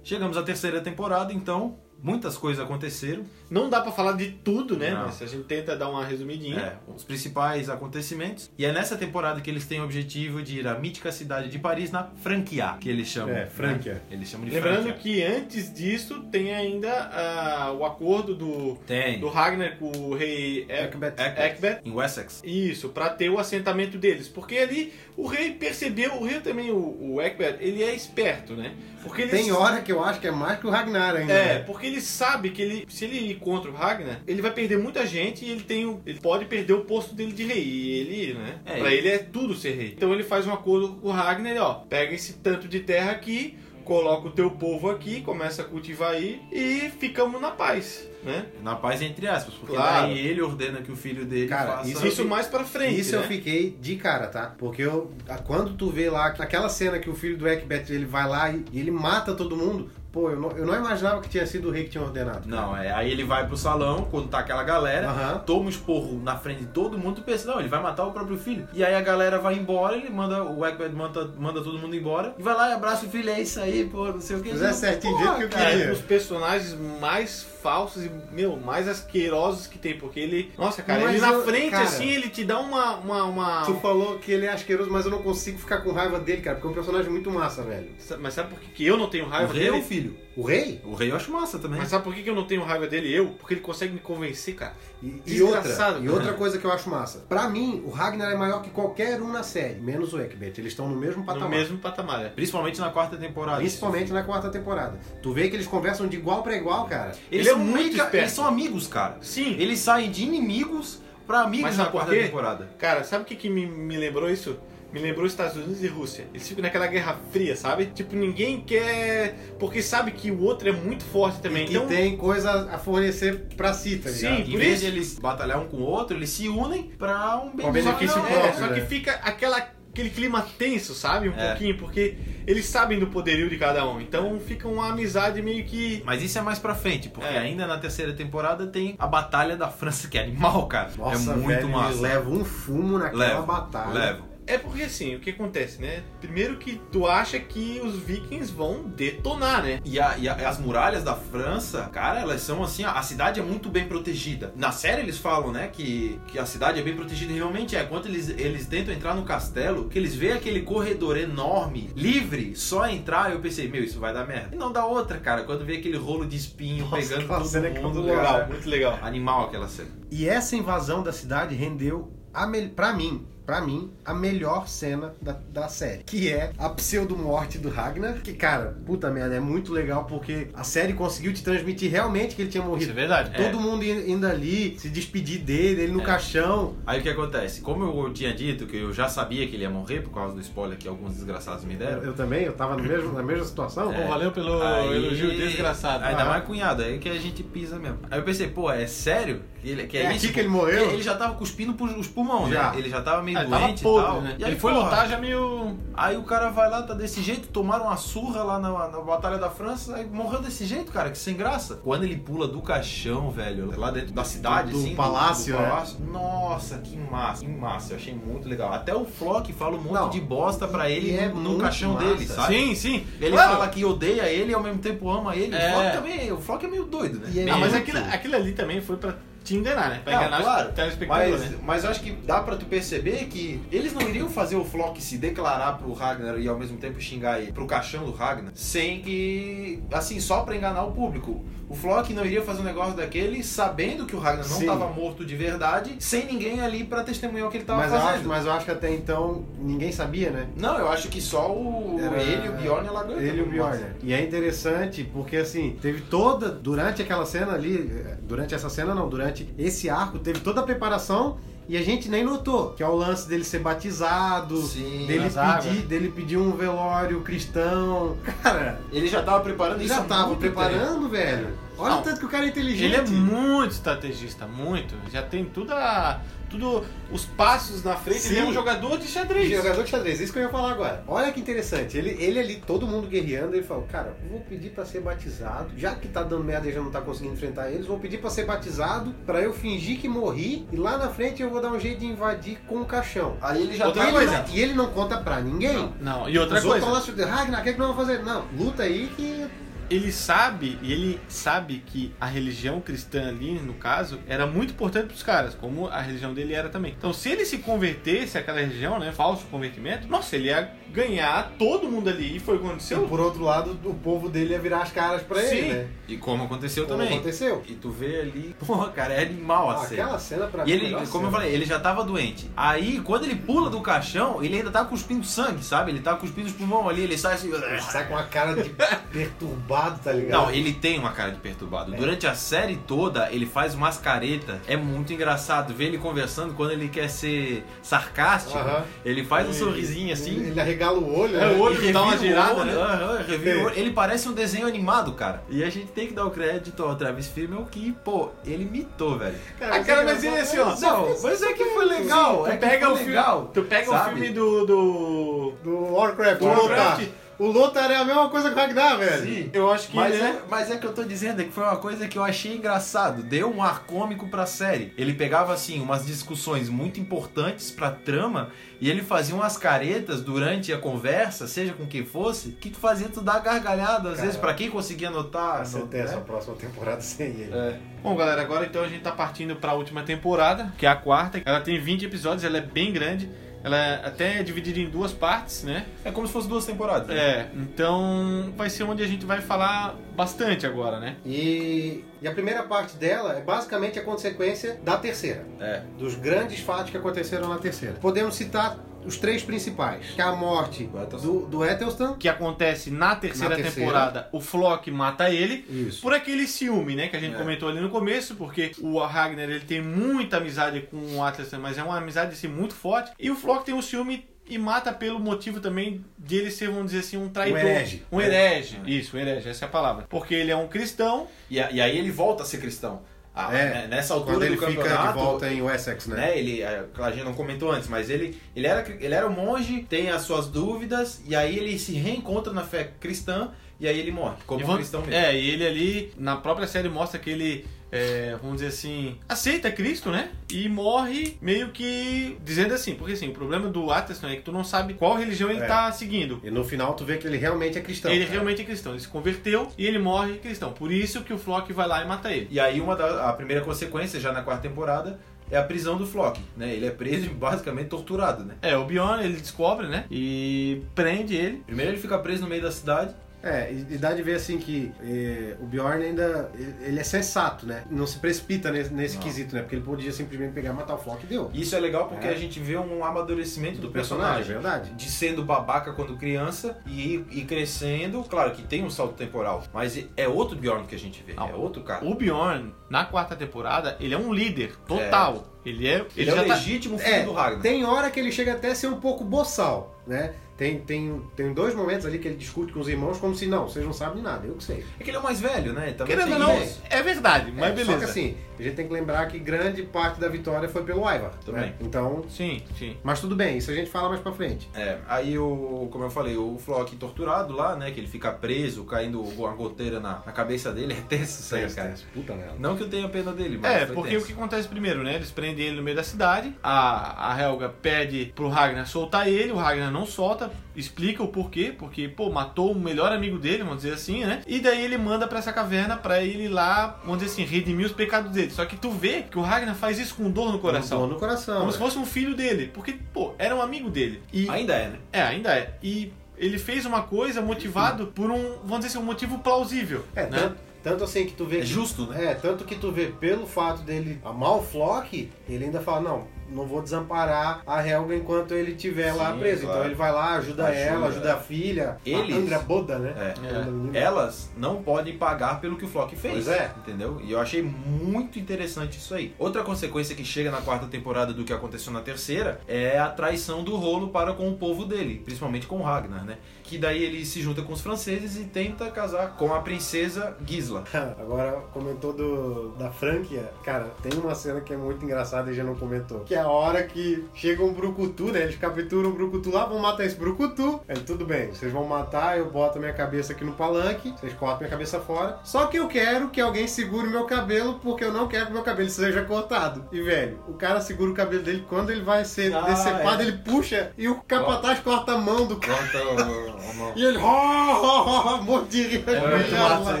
Chegamos à terceira temporada, então muitas coisas aconteceram. Não dá pra falar de tudo, né? Não. Mas a gente tenta dar uma resumidinha. É, os principais acontecimentos. E é nessa temporada que eles têm o objetivo de ir à mítica cidade de Paris na franquia, que eles chamam. É, franquia. né? Eles chamam de Lembrando franquia. que antes disso tem ainda ah, o acordo do, Tem. do Ragnar com o rei Ecbert. Ecbert. Em Wessex. Isso, pra ter o assentamento deles. Porque ali o rei percebeu, o rei também, o, o Egbert, ele é esperto, né? Porque ele Tem hora que eu acho que é mais que o Ragnar ainda. É, né? porque ele sabe que ele, se ele ir contra o Ragnar, ele vai perder muita gente e ele tem o- ele pode perder o posto dele de rei. E ele, né? É, pra ele- ele é tudo ser rei. Então ele faz um acordo com o Ragnar, ele, ó, pega esse tanto de terra aqui, coloca o teu povo aqui, começa a cultivar aí e ficamos na paz, né? Na paz entre aspas, porque Claro. daí ele ordena que o filho dele Cara, faça... Isso Isso mais pra frente, Isso né? eu fiquei de cara, tá? Porque eu, quando tu vê lá aquela cena que o filho do Ekbet ele vai lá e, e ele mata todo mundo, pô, eu não, eu não imaginava que tinha sido o rei que tinha ordenado. Não, é, aí ele vai pro salão, quando tá aquela galera, Aham. toma um esporro na frente de todo mundo e pensa, não, ele vai matar o próprio filho. E aí a galera vai embora, ele manda, o Egbert manda, manda todo mundo embora, e vai lá e abraça o filho, é isso aí, pô, não sei o que. Mas é certinho, jeito que eu cara, queria. É um dos personagens mais falsos e, meu, mais asquerosos que tem, porque ele. Nossa, cara, Mas ele na eu- frente, cara, assim, ele te dá uma. uma, uma- Tu falou que ele é asqueroso, mas eu não consigo ficar com raiva dele, cara, porque é um personagem muito massa, velho. Mas sabe por que que eu não tenho O raiva rei é o filho. O rei? O rei eu acho massa também. Mas sabe por que que eu não tenho raiva dele? Eu? Porque ele consegue me convencer, cara. E, e outra, Desgraçado, e cara. outra coisa que eu acho massa. Pra mim, o Ragnar é maior que qualquer um na série, menos o Ekbet. Eles estão no mesmo patamar. No mesmo patamar. é. Principalmente na quarta temporada. Principalmente na quarta temporada. Tu vê que eles conversam de igual pra igual, cara. Eles Ele é são muito esperto. Eles são amigos, cara. Sim. Eles saem de inimigos pra amigos na quarta temporada. Cara, sabe o que, que me, me lembrou isso? Me lembrou Estados Unidos e Rússia. Eles ficam naquela guerra fria, sabe? Tipo, ninguém quer. Porque sabe que o outro é muito forte também. E então, tem coisa a fornecer pra si, tá Sim, ligado? Em por vez isso- de eles batalhar um com o outro, eles se unem pra um Pra bem benefício só que- É, próprio, só que né? fica aquela, aquele clima tenso, sabe? Um É. pouquinho, porque eles sabem do poderio de cada um. Então fica uma amizade meio que. Mas isso é mais pra frente, porque É. ainda na terceira temporada tem a Batalha da França, que é animal, cara. Nossa, é muito velho, massa. leva um fumo naquela Leva, batalha. leva. É porque assim, o que acontece, né? Primeiro que tu acha que os vikings vão detonar, né? E, a- e a- as muralhas da França, cara, elas são assim, a a cidade é muito bem protegida. Na série eles falam, né, que, que a cidade é bem protegida e realmente é. Quando eles, eles tentam entrar no castelo, que eles veem aquele corredor enorme, livre, só entrar, eu pensei, meu, isso vai dar merda. E não dá outra, cara, quando vê aquele rolo de espinho Nossa, pegando todo cena é mundo, cara. Legal, muito legal. Animal aquela cena. E essa invasão da cidade rendeu, a me... pra mim, pra mim, a melhor cena da, da série. Que é a pseudo-morte do Ragnar. Que, cara, puta merda, é muito legal porque a série conseguiu te transmitir realmente que ele tinha Isso morrido. é verdade. Todo mundo in- indo ali, se despedir dele, ele no É. caixão. Aí o que acontece? Como eu tinha dito que eu já sabia que ele ia morrer por causa do spoiler que alguns desgraçados me deram. Eu, eu também, eu tava no mesmo, na mesma situação. Pô, valeu pelo Aí- elogio desgraçado. Ainda Ah. mais cunhado, aí que a gente pisa mesmo. Aí eu pensei, pô, é sério? Que ele, que é, É isso? aqui que ele morreu? Ele, ele já tava cuspindo os pulmões, Já. né? Ele já tava meio Ah, ele doente e tal. né? E aí, ele foi porra, lutar já meio. Aí o cara vai lá, tá desse jeito, tomaram uma surra lá na, na Batalha da França, aí morreu desse jeito, cara, que sem graça. Quando ele pula do caixão, velho, lá dentro da cidade, Do assim, palácio, do né? palácio, nossa, que massa, que massa, eu achei muito legal. Até o Flock fala um monte Não, de bosta pra ele é no, caixão massa. dele, sabe? Sim, sim. Ele Claro. fala que odeia ele e ao mesmo tempo ama ele. É. O Flock também, o Flock é meio doido, né? É Ah, mas aquilo, aquilo ali também foi pra te enganar, né? Pra Não, enganar claro, o telespectador, mas, né? mas eu acho que dá pra tu perceber que eles não iriam fazer o Flock se declarar pro Ragnar e ao mesmo tempo xingar ele pro caixão do Ragnar sem que, assim, só pra enganar o público. O Flock não iria fazer um negócio daquele sabendo que o Ragnar não Sim. tava morto de verdade, sem ninguém ali pra testemunhar o que ele tava Mas eu, fazendo. acho, mas eu acho que até então ninguém sabia, né? Não, eu acho que só o Era- ele e o Bjorn lá aguentam. Ele e o Bjorn. E é interessante porque assim, teve toda, durante aquela cena ali, durante essa cena não, durante esse arco, teve toda a preparação e a gente nem notou. Que é o lance dele ser batizado, Sim, dele pedir, dele pedir um velório cristão. Cara, Ele já tava preparando isso já tava muito preparando, velho. Olha Não. o tanto que o cara é inteligente. Ele é muito estrategista, muito. Já tem tudo, a, tudo os passos na frente. Ele é Sim. um jogador de xadrez. Jogador de xadrez, isso que eu ia falar agora. Olha que interessante, ele, ele ali, todo mundo guerreando, ele falou, cara, eu vou pedir pra ser batizado, já que tá dando merda e já não tá conseguindo enfrentar eles, vou pedir pra ser batizado, pra eu fingir que morri, e lá na frente eu vou dar um jeito de invadir com o caixão. Aí ele já Outra ele, coisa. não, e ele não conta pra ninguém. Não, e outra Os coisa. outros lá, Ragnar, o que, é que nós vamos fazer? Não, luta aí que ele sabe, e ele sabe que a religião cristã ali, no caso, era muito importante para os caras, como a religião dele era também. Então, se ele se convertesse àquela religião, né, falso convertimento, nossa, ele ia ganhar todo mundo ali. E foi o que E aconteceu. por outro lado, o povo dele ia virar as caras pra ele, Sim. né? E como aconteceu Como também. aconteceu. E tu vê ali, porra, cara, é animal a Ah, cena. aquela cena pra E mim. é ele, como eu falei, ele já tava doente. Aí, quando ele pula do caixão, ele ainda tá cuspindo sangue, sabe? Ele tá cuspindo os pulmões ali, ele sai assim. Ele sai com uma cara de perturbado, tá ligado? Não, ele tem uma cara de perturbado. Durante a série toda, ele faz umas caretas. É muito engraçado ver ele conversando quando ele quer ser sarcástico. Aham. Ele faz um sorrisinho assim. Ele, ele arregala o olho, É, né? o olho e dá uma girada, olho, né? aham, revira o olho. Ele parece um desenho animado, cara. E a gente tem que dar o crédito ao Travis Fimmel que, pô, ele imitou, velho. Cara, A cara mas mas ele é assim, ó. Não, mas é que foi legal. Tu é que pega, o filme, legal. tu pega o filme do. do... Do Warcraft, Do o Warcraft. O Lothar é a mesma coisa que o Ragnar, velho. Sim. Eu acho que Mas ele é, é. mas é que eu tô dizendo é que foi uma coisa que eu achei engraçado. Deu um ar cômico pra série. Ele pegava, assim, umas discussões muito importantes pra trama e ele fazia umas caretas durante a conversa, seja com quem fosse, que tu fazia tu dar gargalhada, às Cara, vezes, pra quem conseguia notar. Você tem essa próxima temporada sem ele. É. Bom, galera, agora então a gente tá partindo pra última temporada, que é a quarta. Ela tem 20 episódios, ela é bem grande. Ela é até dividida em duas partes, né? É como se fosse duas temporadas. né? É, então vai ser onde a gente vai falar bastante agora, né? E, e a primeira parte dela é basicamente a consequência da terceira. É. Dos grandes fatos que aconteceram na terceira. Podemos citar os três principais. Que é a morte Do do, Eccleston. Que acontece na terceira, Na terceira. temporada, o Flock mata ele. Isso. Por aquele ciúme, né, que a gente É. comentou ali no começo, porque o Ragnar ele tem muita amizade com o Atlas, mas é uma amizade assim muito forte. E o Flock tem um ciúme e mata pelo motivo também de ele ser, vamos dizer assim, um traidor. Um herege. Um herege. Isso, um herege, essa é a palavra. Porque ele é um cristão. E, a- e aí ele volta a ser cristão. Ah, É, né, nessa altura Quando ele do fica campeonato, de volta em Wessex, né? né? Ele, a gente não comentou antes, mas ele, ele, era, ele era um monge, tem as suas dúvidas, e aí ele se reencontra na fé cristã, e aí ele morre, como E um cristão mesmo. É, e ele ali, na própria série, mostra que ele, é, vamos dizer assim, aceita Cristo, né? E morre meio que dizendo assim, porque assim, o problema do Atlas é que tu não sabe qual religião ele É. tá seguindo. E no final tu vê que ele realmente é cristão. ele cara. realmente é cristão, ele se converteu e ele morre cristão. Por isso que o Flock vai lá e mata ele. E aí uma da, a primeira consequência, já na quarta temporada, é a prisão do Flock, né? Ele é preso e basicamente torturado, né? É, o Bjorn ele descobre, né? E prende ele. Primeiro ele fica preso no meio da cidade, É, e e dá de ver assim que eh, o Bjorn ainda. Ele é sensato, né? Não se precipita nesse, nesse Não. quesito, né? Porque ele podia simplesmente pegar, matar o Flock e deu. e isso é legal porque É. a gente vê um amadurecimento do, Do personagem, personagem. verdade. de sendo babaca quando criança e ir crescendo, claro que tem um salto temporal, mas é outro Bjorn que a gente vê, Não. é outro cara. O Bjorn, na quarta temporada, ele é um líder total. Ele é. Ele, Ele, é tá- legítimo filho É, do Ragnar. tem hora que ele chega até a ser um pouco boçal, né? Tem, tem, tem dois momentos ali que ele discute com os irmãos como se, não, vocês não sabem de nada, eu que sei. É que ele é o mais velho, né? Também Querendo ou não, isso. é verdade, mas É, beleza. Só que assim, a gente tem que lembrar que grande parte da vitória foi pelo Ivar. Também. Né? Então, Sim, sim. mas tudo bem, isso a gente fala mais pra frente. É, aí o, como eu falei, o Flock torturado lá, né? Que ele fica preso, caindo uma goteira na, na cabeça dele, é tenso isso aí, cara. Puta merda. Não que eu tenha pena dele, mas É, foi porque tenso. o que acontece primeiro, né? Eles prendem ele no meio da cidade, a, a Helga pede pro Ragnar soltar ele, o Ragnar não solta, explica o porquê, porque, pô, matou o melhor amigo dele, vamos dizer assim, né? E daí ele manda pra essa caverna pra ele lá, vamos dizer assim, redimir os pecados dele. Só que tu vê que o Ragnar faz isso com dor no coração. Dor no coração. Como é. se fosse um filho dele, porque, pô, era um amigo dele. E Ainda é, né? É, ainda é. E ele fez uma coisa motivado por um, vamos dizer assim, um motivo plausível. É, né? tanto, tanto assim que tu vê. É que- justo, né? É, tanto que tu vê pelo fato dele amar o Flock, ele ainda fala, não, não vou desamparar a Helga enquanto ele estiver lá preso. claro. Então ele vai lá, ajuda, Ajuda, ela, ajuda é. a filha, Eles- a Andrea Boda, né? É. Menina. Elas não podem pagar pelo que o Flock fez. Pois é. Entendeu? E eu achei muito interessante isso aí. Outra consequência que chega na quarta temporada do que aconteceu na terceira é a traição do rolo para com o povo dele, principalmente com o Ragnar, né? Que daí ele se junta com os franceses e tenta casar com a princesa Gisla. Agora, comentou do, da franquia, cara, tem uma cena que é muito engraçada e já não comentou. Que é a hora que chega um brucutu, né? Eles capturam o brucutu lá, vão matar esse brucutu. Ele, tudo bem, vocês vão matar, eu boto minha cabeça aqui no palanque, vocês cortam minha cabeça fora. Só que eu quero que alguém segure meu cabelo, porque eu não quero que meu cabelo seja cortado. E, velho, o cara segura o cabelo dele, quando ele vai ser Ah, decepado, é. ele puxa e o capataz corta a mão do cara. Corta o- a mão. E ele, oh, um. É muito massa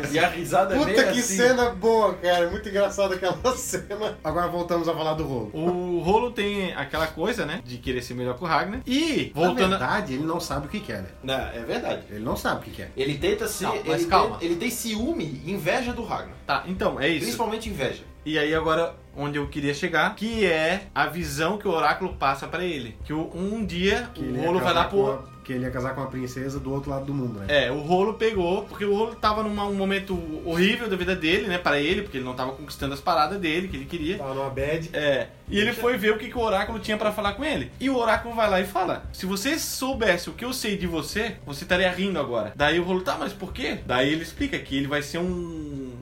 isso. E a risada é Puta meio que assim. cena boa, cara. Muito engraçada aquela cena. Agora voltamos a falar do rolo. O Rolo tem aquela coisa, né? De querer ser melhor que o Ragnar. E, Na voltando. a- verdade, ele não sabe o que quer, né? Não, é verdade. Ele não sabe o que quer. Ele tenta ser. Não, mas ele, calma. Tem, ele tem ciúme e inveja do Ragnar. Tá, então, é isso. Principalmente inveja. E aí agora onde eu queria chegar, que é a visão que o oráculo passa pra ele, que um dia Que o rolo vai com pro Que ele ia casar com uma princesa do outro lado do mundo, né? É, o rolo pegou, porque o rolo tava num um momento horrível da vida dele, né, para ele, porque ele não tava conquistando as paradas dele que ele queria. Tava numa bad. É, e ele foi ver o que, que o oráculo tinha pra falar com ele. E o oráculo vai lá e fala: Se você soubesse o que eu sei de você, você estaria rindo agora. Daí o rolo, tá, mas por quê? Daí ele explica que ele vai ser um.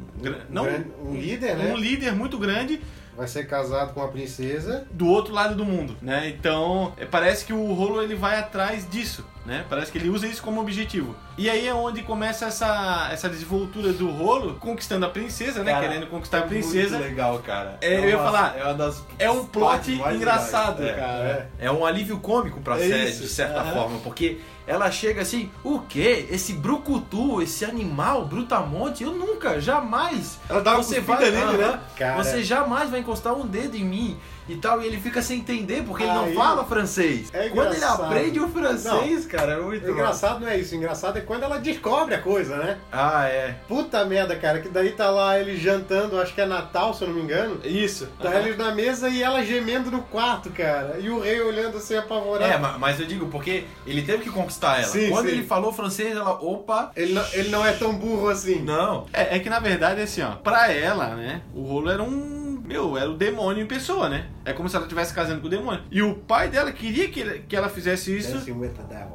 Não, grande- um líder, né? Um líder muito grande Vai ser casado com uma princesa. do outro lado do mundo, né? Então, é, parece que o rolo ele vai atrás disso, né? Parece que ele usa isso como objetivo. E aí é onde começa essa, essa desenvoltura do rolo, conquistando a princesa, né? Cara, Querendo conquistar a é princesa. Muito legal, cara. É, eu ia uma- falar, É uma das. É um plot engraçado, legais. É. cara. É um alívio cômico pra É série, isso. de certa forma, porque ela chega assim, o quê? Esse brucutu, esse animal, brutamonte, eu nunca, jamais. Ela dá você vai, nele, né? Cara. Você jamais vai encostar um dedo em mim e tal, e ele fica sem entender porque ele não Aí- fala francês. É Quando ele aprende o francês, cara, é muito O engraçado não é isso. O engraçado é quando ela descobre a coisa, né? Ah, é. Puta merda, cara. Que daí tá lá ele jantando, acho que é Natal, se eu não me engano. Isso. Tá eles na mesa e ela gemendo no quarto, cara. E o rei olhando assim apavorado. É, ma- mas eu digo porque ele teve que conquistar ela. Sim, Quando sim. ele falou francês, ela, opa, Ele, não, ele não é tão burro assim. não. É, é que na verdade, assim, ó, pra ela, né, o rolo era um. Meu, era o demônio em pessoa, né? É como se ela estivesse casando com o demônio. E o pai dela queria que, ele- que ela fizesse isso.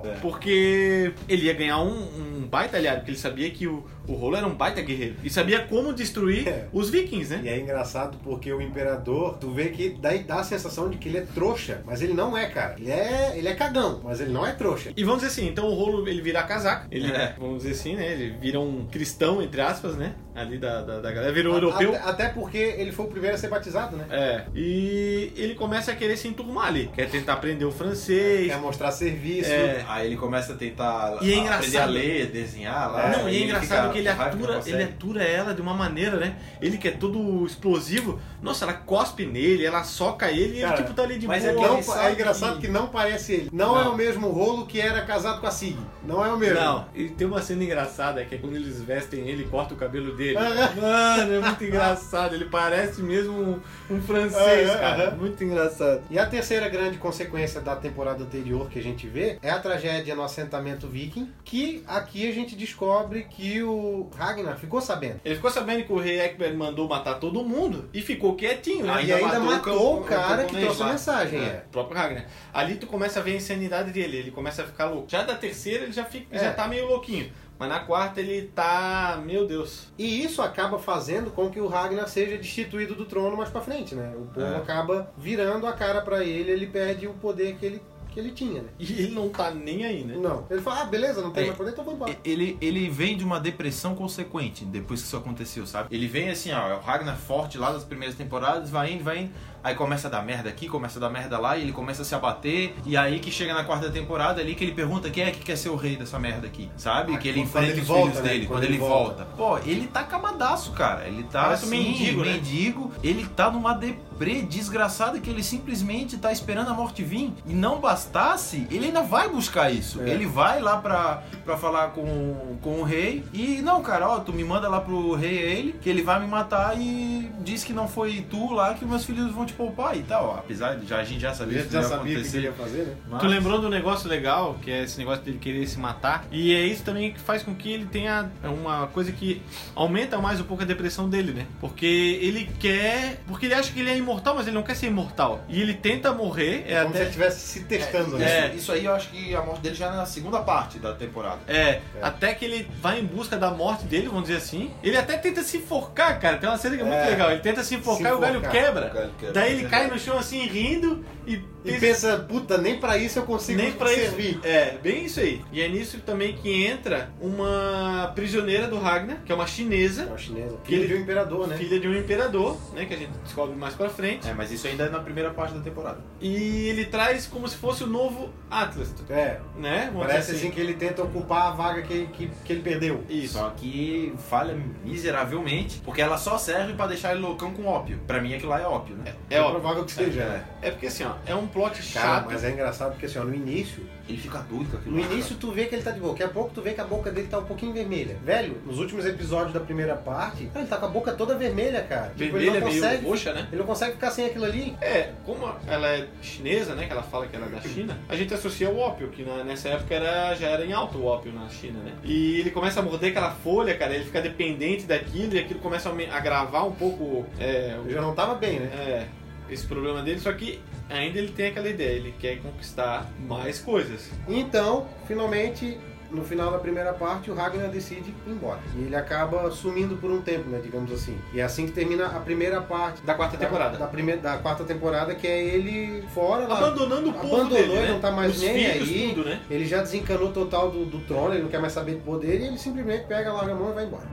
É. Porque ele ia ganhar um, um baita aliado, porque ele sabia que o, o Rolo era um baita guerreiro. E sabia como destruir É. os vikings, né? E é engraçado porque o imperador, tu vê que daí dá a sensação de que ele é trouxa, mas ele não é, cara. Ele é, ele é cagão, mas ele não é trouxa. E vamos dizer assim, então o Rolo ele vira casaca. Ele, É. vamos dizer assim, né? Ele vira um cristão, entre aspas, né? Ali da, da, da galera, virou europeu. Até, até porque ele foi o primeiro a ser batizado, né? É. E ele começa a querer se enturmar ali. Quer tentar aprender o francês. Quer mostrar serviço. É. Aí ele começa a tentar E é aprender a ler, desenhar lá. não, e é engraçado que ele que atura, consegue. ele atura ela de uma maneira, né? Ele que é todo explosivo. Nossa, ela cospe nele, ela soca ele e ele tipo tá ali de mas boa. é que Não, ele sabe é engraçado que... que não parece ele. Não, Não. é o mesmo rolo que era casado com a Sig. Não é o mesmo. Não, e tem uma cena engraçada que é quando eles vestem ele e cortam o cabelo dele. Mano, é muito engraçado. Ele parece mesmo um, um francês, cara. Muito engraçado. E a terceira grande consequência da temporada anterior que a gente vê é a tragédia no assentamento viking, que aqui a gente descobre que o Ragnar ficou sabendo. Ele ficou sabendo que o rei Ekberg mandou matar todo mundo e ficou quietinho, né? Ainda e ainda matou o matou o cara o que trouxe a mensagem. É, É. o próprio Ragnar. Ali tu começa a ver a insanidade dele, ele começa a ficar louco. Já da terceira ele já, fica, É. já tá meio louquinho. Mas na quarta ele tá. Meu Deus. E isso acaba fazendo com que o Ragnar seja destituído do trono mais pra frente, né? O povo É. acaba virando a cara pra ele, ele perde o poder que ele, que ele tinha, né? E ele não tá nem aí, né? Não. Ele fala, ah, beleza, não tem É. mais poder, então vamos embora. Ele, ele vem de uma depressão consequente depois que isso aconteceu, sabe? Ele vem assim, ó, é o Ragnar forte lá das primeiras temporadas, vai indo, vai indo, aí começa a dar merda aqui, começa a dar merda lá, e ele começa a se abater, e aí que chega na quarta temporada ali que ele pergunta quem é que quer ser o rei dessa merda aqui, sabe? Ah, que ele enfrenta ele os volta, filhos né? dele, Quando quando, ele ele volta. Pô, ele tá camadaço, cara. Ele tá Parece assim, mendigo, né? mendigo, ele tá numa deprê desgraçada que ele simplesmente tá esperando a morte vir. E não bastasse, ele ainda vai buscar isso. É. Ele vai lá pra, pra falar com, com o rei e, não, cara, ó, tu me manda lá pro rei ele, que ele vai me matar e diz que não foi tu lá que meus filhos vão te poupar e tal. Apesar de já, a gente já sabia que isso já ia sabia o que acontecer. ele ia fazer, né? mas- Tu lembrou do negócio legal, que é esse negócio dele querer se matar. E é isso também que faz com que ele tenha uma coisa que aumenta mais um pouco a depressão dele, né? Porque ele quer. Porque ele acha que ele é imortal, mas ele não quer ser imortal. E ele tenta morrer, é Como se ele até. estivesse se testando, né? É, isso aí eu acho que a morte dele já é na segunda parte da temporada. É, até que ele vai em busca da morte dele, vamos dizer assim. Ele até tenta se enforcar, cara. Tem uma cena que é muito É. legal. Ele tenta se enforcar Se e o galho enforcar. quebra. O galho quebra. Daí ele cai no chão assim, rindo e E pensa, puta, nem pra isso eu consigo Nem pra servir. isso. É, bem isso aí. E é nisso também que entra uma prisioneira do Ragnar, que é uma É chinesa, uma chinesa. Ele- de um imperador, né? filha de um imperador, né? Que a gente descobre mais pra frente. É, mas isso ainda é na primeira parte da temporada. E ele traz como se fosse o novo Atlas, É. né? Vamos Parece dizer assim que ele tenta ocupar a vaga que, que, que ele perdeu. Isso. Só que falha miseravelmente, porque ela só serve pra deixar ele loucão com ópio. Pra mim aquilo lá é ópio, né? É óbvio. provável que seja, né? É porque assim, ó, é um plot Cara, chato. mas é engraçado porque assim, ó, no início, Ele fica doido com aquilo. no início tu vê que ele tá de boa. Daqui a pouco tu vê que a boca dele tá um pouquinho vermelha. Velho, nos últimos episódios da primeira parte, ele tá com a boca toda vermelha, cara. Tipo, ele Vermelha, não meio consegue. roxa, né? Ele não consegue ficar sem aquilo ali. É, como ela é chinesa, né? Que ela fala que ela é da China, a gente associa o ópio, que na- nessa época era, já era em alto o ópio na China, né? E ele começa a morder aquela folha, cara, ele fica dependente daquilo e aquilo começa a agravar um pouco é, o- já não tava bem, né? é, esse problema dele, só que ainda ele tem aquela ideia, ele quer conquistar mais coisas. Então, finalmente, no final da primeira parte, o Ragnar decide ir embora. E ele acaba sumindo por um tempo, né, digamos assim. E é assim que termina a primeira parte Da quarta temporada. Da, primeira, da quarta temporada, que é ele fora lá. Abandonando o povo Abandonou, dele, ele né? não tá mais Os nem filhos, aí. tudo, né? Ele já desencanou total do, do trono, ele não quer mais saber do poder e ele simplesmente pega, larga a mão e vai embora.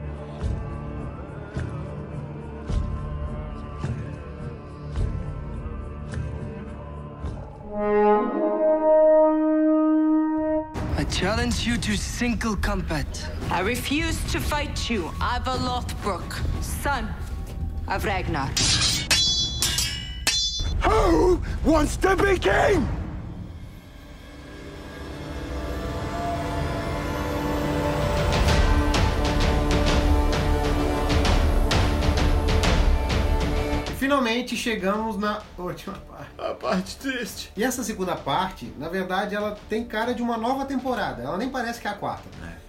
I challenge you to single combat. I refuse to fight you, Ivar Lothbrok, son of Ragnar. Who wants to be king? Finalmente chegamos na última parte. A parte triste. E essa segunda parte, na verdade, ela tem cara de uma nova temporada. Ela nem parece que é a quarta.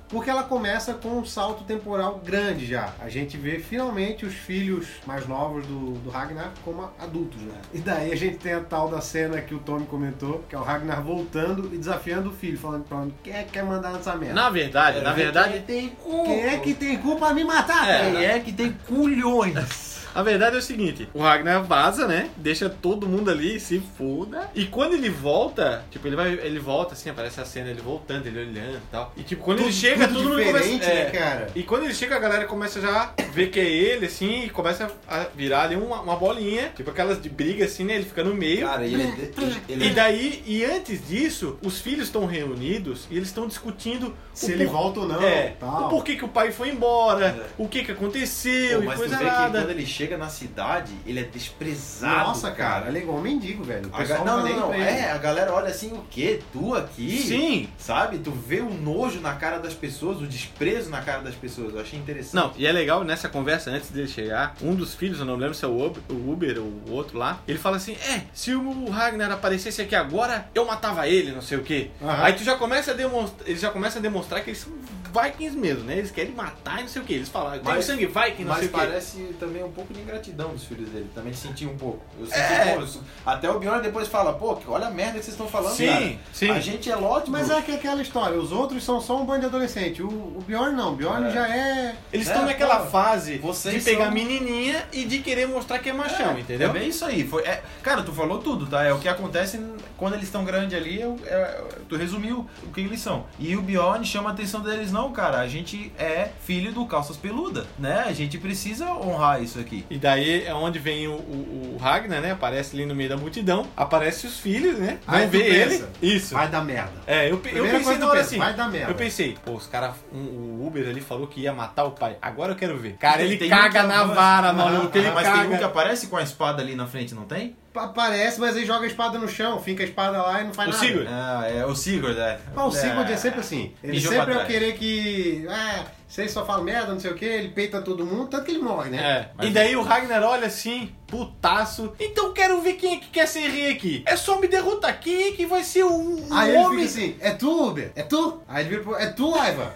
Porque ela começa com um salto temporal grande já. A gente vê finalmente os filhos mais novos do, do Ragnar como adultos, né? E daí a gente tem a tal da cena que o Tommy comentou, que é o Ragnar voltando e desafiando o filho, falando pra ele, quem é que quer mandar nessa merda? Na verdade, na verdade, tem cu. Quem é que tem culpa pra me matar? É? Quem é que tem culhões? A verdade é o seguinte, o Ragnar vaza, né? Deixa todo mundo ali, se foda. E quando ele volta, tipo, ele vai, ele volta assim, aparece a cena ele voltando, ele olhando e tal. E tipo, quando ele Tudo- chega, tudo todo mundo começa, diferente, é, né, cara? E quando ele chega, a galera começa já a ver que é ele, assim, e começa a virar ali uma, uma bolinha, tipo aquelas de briga, assim, né? Ele fica no meio. Cara, ele, ele, ele E daí, e antes disso, os filhos estão reunidos e eles estão discutindo Se o ele por- volta ou não, é, tal. o porquê que o pai foi embora, É. o que que aconteceu Pô, e coisa vê que nada. quando ele chega na cidade, ele é desprezado. Nossa, cara, ele é igual um mendigo, velho. A ga- não, não, não. É, a galera olha assim, o quê? Tu aqui? Sim. Sabe? Tu vê o nojo na cara das pessoas, o desprezo na cara das pessoas. Eu achei interessante. Não, e é legal nessa conversa antes dele chegar, um dos filhos, eu não lembro se é o Uber, o Uber ou o outro lá, ele fala assim: É, se o Ragnar aparecesse aqui agora, eu matava ele, não sei o quê. Aham. Aí tu já começa a demonstrar, eles já começam a demonstrar que eles são Vikings mesmo, né? Eles querem matar e não sei o quê. Eles falam, tem sangue Viking, não Mas sei o quê. parece também um pouco de ingratidão dos filhos dele. Também senti um pouco. Eu senti, É. pô, até o Bjorn depois fala, pô, que- olha a merda que vocês estão falando, Sim, cara. sim. A gente é Lodbrok. Mas é que é aquela história, os outros são só um bando de adolescente. O, o Bjorn não, o Bjorn É. já é. Eles É, estão naquela pô, fase vocês de pegar são- menininha e de querer mostrar que é machão, entendeu? É bem isso aí. Foi, é- cara, tu falou tudo, tá? É o que acontece quando eles estão grandes ali. É, é- tu resumiu o que eles são. E o Bjorn chama a atenção deles, não, cara. A gente é filho do Calças Peluda, né? A gente precisa honrar isso aqui. E daí é onde vem o, o- o Ragnar, né? Aparece ali no meio da multidão. Aparece os filhos, né? Vão Aí tu ver ele. pensa, Isso. Vai dar merda. É, eu, eu pensei na hora pensa, assim. vai dar merda. Eu pensei, pô, os caras, o Uber ali falou que ia matar o pai. Agora eu quero ver. Cara, ele um caga que na vara, maluco. Ele aham, Mas caga. tem um que aparece com a espada ali na frente, não tem? Pa- Parece, mas ele joga a espada no chão, fica a espada lá e não faz O nada. Sigurd? Ah, é o Sigurd, é. Mas o Sigurd é É. sempre assim. Ele Mijou sempre é o querer que. Ah, vocês só falam merda, não sei o que, ele peita todo mundo, tanto que ele morre, né? É. Mas- E daí o Ragnar olha assim, putaço. Então quero ver quem é que quer ser rei aqui. É só me derrotar. Quem é que vai ser o, o Aí ele homem? fica assim, é tu, Uber? É tu? Aí ele vira pro. É tu, Ivan?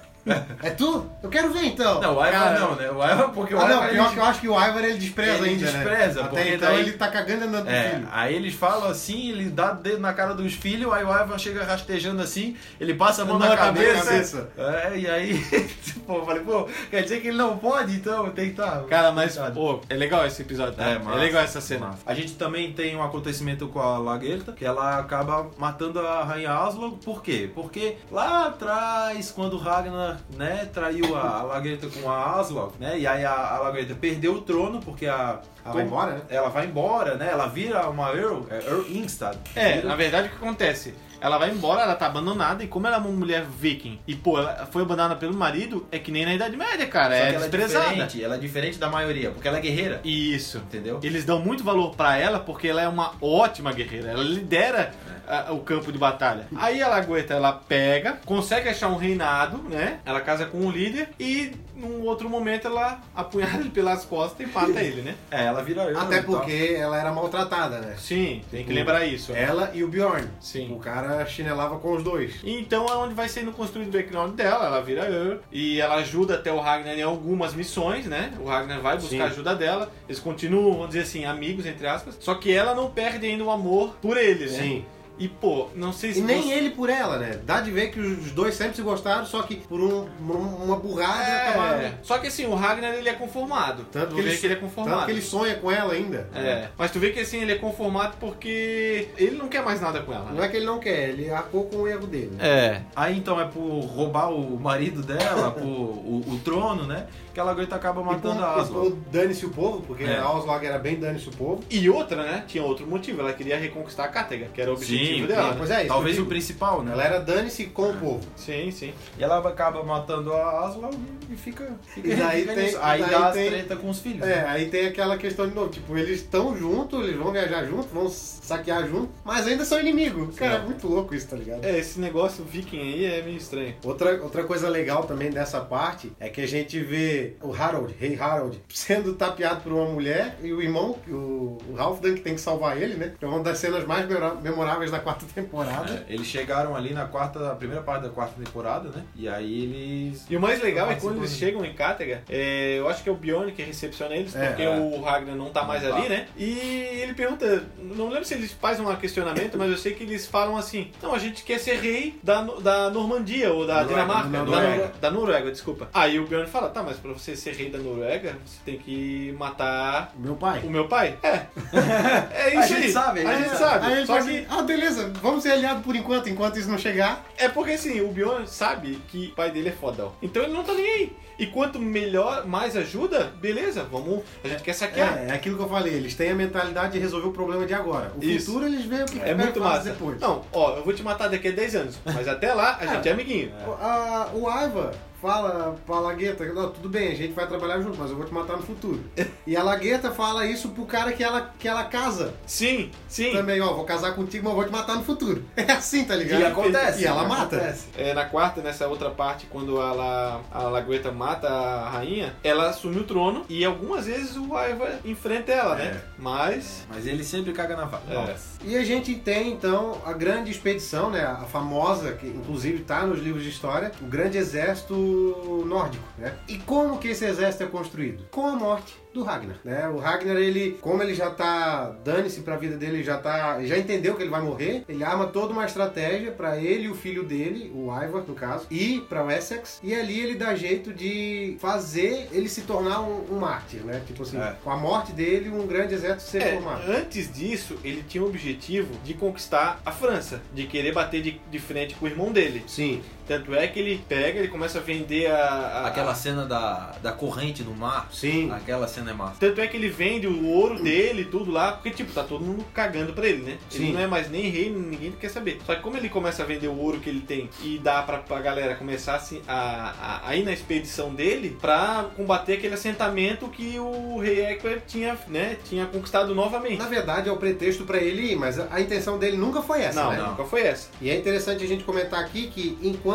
É tu? Eu quero ver então. Não, o Ivar não, né? O Ivar, porque o Ah, Ivar. não, pior que eu acho que o Ivar ele despreza Ele ainda, despreza, né? porque Até então daí- ele tá cagando andando É, filho. aí eles falam assim, ele dá o dedo na cara dos filhos, aí o Ivan chega rastejando assim, ele passa a mão Não, na na cabeça. cabeça. É, e aí, pô, eu falei, pô, quer dizer que ele não pode, então tem que estar. Cara, mas, pô, é legal esse episódio, tá? É, É, massa, legal essa cena. massa. A gente também tem um acontecimento com a Laguerta, que ela acaba matando a Rainha Aslog. Por quê? Porque lá atrás, quando o Né, traiu a, a Laguerta com a Aslog, né, e aí a, a Laguerta perdeu o trono, porque a... Ela vai embora, né? Ela vai embora, né, ela vira uma Earl, é Earl Ingstad. É, Vira- na verdade o que acontece? Ela vai embora, ela tá abandonada, e como ela é uma mulher viking, e pô, ela foi abandonada pelo marido, é que nem na Idade Média, cara, Só é que ela é desprezada. diferente, ela é diferente da maioria, porque ela é guerreira. Isso. Entendeu? Eles dão muito valor pra ela porque ela é uma ótima guerreira. Ela lidera É. ah, o campo de batalha. Aí a Lagoeta ela pega, consegue achar um reinado, né? Ela casa com o líder e num outro momento ela apunhala ele pelas costas e mata ele, né? É, ela vira Earl Até tal. porque ela era maltratada, né? Sim, tem que lembrar isso. Ela e o Bjorn. Sim. O cara chinelava com os dois. Então é onde vai sendo construído o background dela, ela vira Earl e ela ajuda até o Ragnar em algumas missões, né? O Ragnar vai buscar Sim. ajuda dela, eles continuam, vamos dizer assim, amigos, entre aspas, só que ela não perde ainda o amor por ele, né? Sim. E pô, não sei se E nem você- ele por ela, né? Dá de ver que os dois sempre se gostaram, só que por um- um- uma burrada acabaram. É, só que assim, o Ragnar ele é conformado. Tanto tu que, vê ele, que ele é conformado. tanto que ele sonha com ela ainda. É, mas tu vê que assim, ele é conformado porque ele não quer mais nada com ela. Não Né? é que ele não quer, ele arcou com o erro dele. né? É. Aí então é por roubar o marido dela, por o, o trono, né? Que a Lagoita acaba E por, matando a Aslog. por dane-se o povo, porque É. a Oslog era bem dane-se o povo. E outra, né? Tinha outro motivo. Ela queria reconquistar a Cátega, que era o objetivo Sim, dela. Sim, né? pois é, isso Talvez o principal, né? Ela era dane-se com o povo. Sim, sim. E ela acaba matando a Aslog e fica. fica E daí fica tem- nisso. Aí daí dá as tem- treta com os filhos. É, aí tem aquela questão de novo, tipo, eles estão juntos, eles vão viajar juntos, vão saquear juntos, mas ainda são inimigos. Cara, é muito louco isso, tá ligado? É, esse negócio viking aí é meio estranho. Outra, outra coisa legal também dessa parte é que a gente vê o Harold, rei Harold, sendo tapeado por uma mulher e o irmão, o, o Halfdan, que tem que salvar ele, né? É uma das cenas mais memoráveis da quarta temporada. É, eles chegaram ali na quarta, a primeira parte da quarta temporada, né? E aí eles. E o mais legal é quando eles né? chegam em Cátega, é, eu acho que é o Bjorn que recepciona eles, É, porque é. o Ragnar não tá mais Não tá. ali, né? E ele pergunta, não lembro se eles fazem um questionamento, mas eu sei que eles falam assim: não, a gente quer ser rei da, da Normandia ou da Noruega, Dinamarca, da Noruega. Nor- da Noruega, desculpa. Aí o Bjorn fala: tá, mas pra você ser rei da Noruega, você tem que matar Meu pai. o meu pai? É. É isso A gente aí. sabe, a a gente gente sabe. Aí ele Só fala que assim, ah, beleza, vamos ser aliados por enquanto, enquanto isso não chegar. É porque assim, o Bjorn sabe que o pai dele é fodão. Então ele não tá nem aí. E quanto melhor, mais ajuda, beleza, vamos. A gente quer saquear. É, é aquilo que eu falei, eles têm a mentalidade de resolver o problema de agora. O Isso. futuro eles veem o que É, que muito massa. depois. Não, ó, eu vou te matar daqui a 10 anos. Mas até lá, a gente é amiguinho. A- o Aiva fala pra Lagueta, não, tudo bem, a gente vai trabalhar junto, mas eu vou te matar no futuro. e a Lagueta fala isso pro cara que ela, que ela casa. Sim, sim. Também, ó, vou casar contigo, mas eu vou te matar no futuro. É assim, tá ligado? E acontece. E ela e mata. acontece. É, na quarta, nessa outra parte, quando a, La, a Lagueta mata a rainha, ela assume o trono e algumas vezes o Aiva enfrenta ela, né? Mas. Mas ele sempre caga na vaca. É. E a gente tem então a grande expedição, né, a famosa, que inclusive está nos livros de história, o grande exército nórdico, né? E como que esse exército é construído? Com a morte do Ragnar, né? O Ragnar, ele, como ele já tá dane-se pra vida dele, ele já tá, já entendeu que ele vai morrer, ele arma toda uma estratégia pra ele e o filho dele, o Ivar, no caso, ir pra Wessex, e ali ele dá jeito de fazer ele se tornar um, um mártir, né? Tipo assim, É. com a morte dele, um grande exército ser É, formado. antes disso, ele tinha o objetivo de conquistar a França, de querer bater de, de frente com o irmão dele. Sim. Tanto é que ele pega, ele começa a vender a. a- Aquela cena da, da corrente no mar. Sim. Aquela cena é massa. Tanto é que ele vende o ouro dele e tudo lá, porque, tipo, tá todo mundo cagando pra ele, né? Ele Sim. não é mais nem rei, ninguém quer saber. Só que como ele começa a vender o ouro que ele tem e dá pra, pra galera começar assim, a, a, a ir na expedição dele pra combater aquele assentamento que o rei Egbert tinha, né, tinha conquistado novamente. Na verdade, é o pretexto pra ele ir, mas a a intenção dele nunca foi essa, não, né? nunca foi essa. E é interessante a gente comentar aqui que enquanto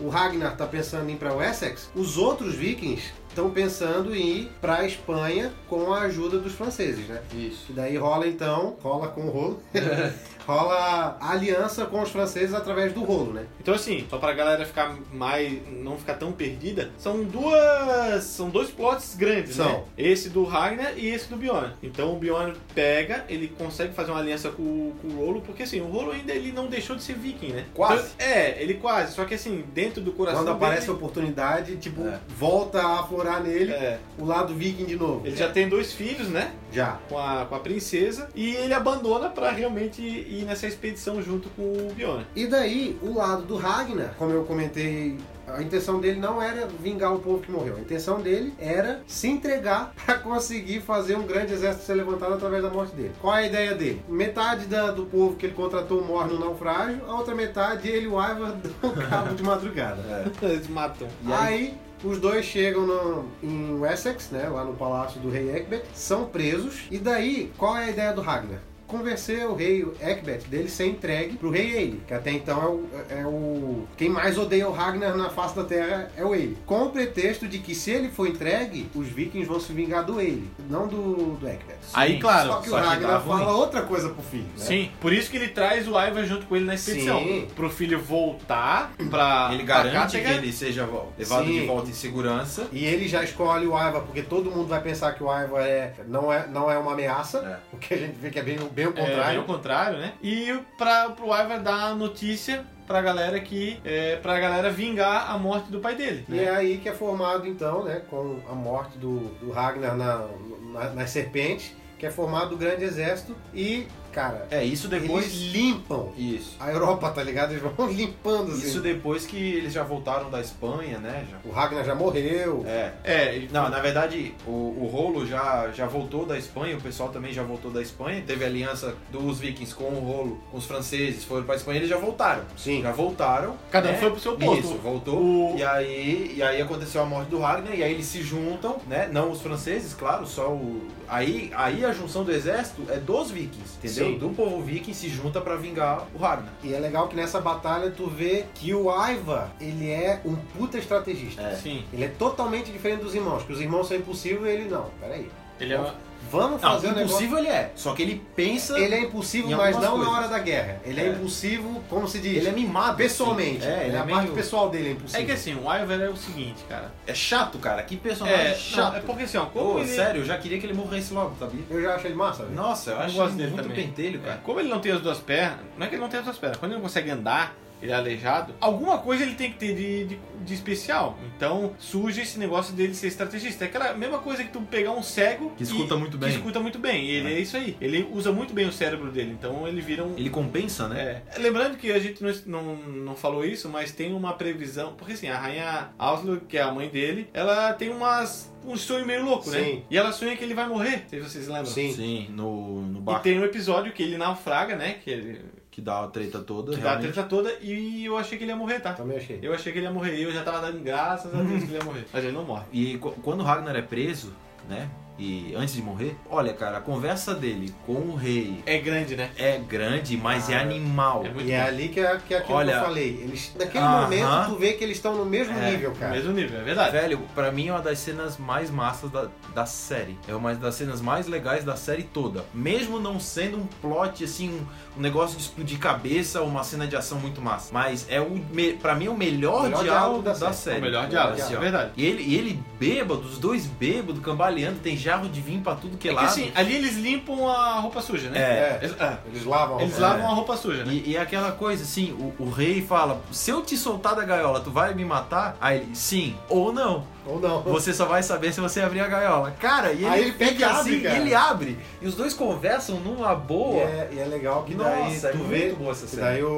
o Ragnar tá pensando em ir pra Wessex, os outros vikings estão pensando em ir pra Espanha com a ajuda dos franceses, né? Isso. E daí rola então, rola com o rolo, rola a aliança com os franceses através do rolo, né? Então assim, só pra galera ficar mais. não ficar tão perdida, são duas. são dois plots grandes, São. né? Esse do Ragnar e esse do Bjorn. Então o Bjorn pega, ele consegue fazer uma aliança com, com o Rolo, porque assim, o Rolo ainda ele não deixou de ser viking, né? Quase. Então, é, ele quase, só que assim, dentro do coração Quando aparece a dele, oportunidade, tipo, É. volta a aflorar nele é, o lado viking de novo. ele já tem dois filhos, né? Já. Com a, com a princesa, e ele abandona pra realmente ir nessa expedição junto com o Bjorn. E daí, o lado do Ragnar, como eu comentei, a intenção dele não era vingar o povo que morreu. A intenção dele era se entregar para conseguir fazer um grande exército ser levantado através da morte dele. Qual é a ideia dele? Metade da- do povo que ele contratou morre no naufrágio, a outra metade ele e o Ivar dão cabo de madrugada. Eles matam. E aí, os dois chegam no- em Wessex, né, lá no palácio do rei Egbert, são presos. E daí, qual é a ideia do Ragnar? Convencer o rei Egbert dele ser entregue pro rei Eile, que até então é o, é o- Quem mais odeia o Ragnar na face da terra é o Eile. Com o pretexto de que se ele for entregue, os vikings vão se vingar do Eile, não do, do. Aí, claro, Só que só o que Ragnar ruim. fala outra coisa pro filho. Né? Sim, por isso que ele traz o Ivar junto com ele na expedição. Sim. Pro filho voltar pra. Ele pra garante Kattegat. que ele seja levado Sim. de volta em segurança. E ele já escolhe o Ivar, porque todo mundo vai pensar que o Ivar é, não, é, não é uma ameaça, É. porque a gente vê que é bem, bem o É, bem contrário. o contrário, né? E pra, pro Ivar dar a notícia pra galera que. É, pra galera vingar a morte do pai dele. E né? é aí que é formado, então, né, com a morte do, do Ragnar na, na- nas serpentes, que é formado o grande exército e, cara, É, isso depois. eles limpam Isso. a Europa, tá ligado? Eles vão limpando, assim. Isso depois que eles já voltaram da Espanha, né? Já. O Ragnar já morreu. É. É, Não, na verdade, o, o Rolo já, já voltou da Espanha, o pessoal também já voltou da Espanha. Teve aliança dos vikings com o Rolo, com os franceses, foram pra Espanha, eles já voltaram. Sim. Já voltaram. Cada um né? foi pro seu posto. Isso, voltou. O- E, aí, e aí aconteceu a morte do Ragnar, e aí eles se juntam, né? Não os franceses, claro, só o. Aí, aí a junção do exército é dos vikings, entendeu? Sim. Do povo viking se junta pra vingar o Ragnar. E é legal que nessa batalha tu vê que o Aiva, ele é um puta estrategista. É. Sim. Ele é totalmente diferente dos irmãos, que os irmãos são impossíveis e ele não. Peraí. Ele é. Vamos Não, fazer um negócio. impossível ele é. Só que ele pensa. Ele é impulsivo, em mas não na coisas. hora da guerra. Ele é, É. impulsivo, como se diz? Ele é mimado. pessoalmente. assim. É, ele é a meio- parte pessoal dele é impossível. É que assim, o Ivar é o seguinte, cara. É chato, cara. Que personagem É, chato. não, é porque assim, ó, como Pô, ele. sério, eu já queria que ele morresse logo, sabia? Eu já acho ele massa, velho. Nossa, eu Eu acho gosto ele dele muito também. pentelho, É, cara. como ele não tem as duas pernas, não é que ele não tem as duas pernas, quando ele não consegue andar, ele é aleijado, alguma coisa ele tem que ter de, de, de especial. Então surge esse negócio dele ser estrategista. É aquela mesma coisa que tu pegar um cego Que escuta e- muito que bem. escuta muito bem. E ele é. isso aí. Ele usa muito bem o cérebro dele. Então ele vira um. Ele compensa, né? É. Lembrando que a gente não, não, não falou isso, mas tem uma previsão. Porque assim, a rainha Auslo, que é a mãe dele, ela tem umas. Um sonho meio louco, né? Sim. E ela sonha que ele vai morrer. Se vocês lembram. Sim. Sim, no, no E barco tem um episódio que ele naufraga, né? Que ele que dá a treta toda. que dá a realmente. treta toda e eu achei que ele ia morrer, tá? Também achei. Eu achei que ele ia morrer e eu já tava dando graças a Deus que ele ia morrer. Mas ele não morre. E qu- quando o Ragnar é preso, né? E antes de morrer, olha, cara, a conversa dele com o rei É grande, né? é grande, mas é Ah, animal. é muito E é ali que é, que é aquilo Olha- que eu falei. Eles, naquele momento, tu vê que eles estão no mesmo É, nível, No cara. mesmo nível, é verdade. Velho, pra mim é uma das cenas mais massas da, da série. É uma das cenas mais legais da série toda. Mesmo não sendo um plot, assim, um, um negócio de explodir cabeça ou uma cena de ação muito massa. Mas é o, me, pra mim, é o melhor, Melhor diálogo diálogo da da, série. série. O melhor diálogo, Assim, é verdade. E ele, e ele bêbado, os dois bêbados, cambaleando, tem jarro de vinho pra tudo que é É que lado. assim, ali eles limpam a roupa suja, né? É. Eles, ah, Eles lavam a eles roupa. lavam a roupa suja, né? E, e aquela coisa assim, o, o rei fala: se eu te soltar da gaiola, tu vai me matar? Aí ele, sim ou não. Ou não. Você só vai saber se você abrir a gaiola. Cara, e ele, Aí ele pega fica e abre, assim, cara. ele abre. E os dois conversam numa E boa. é, e é legal que daí Nossa, é tu muito vê. boa essa cena. daí o,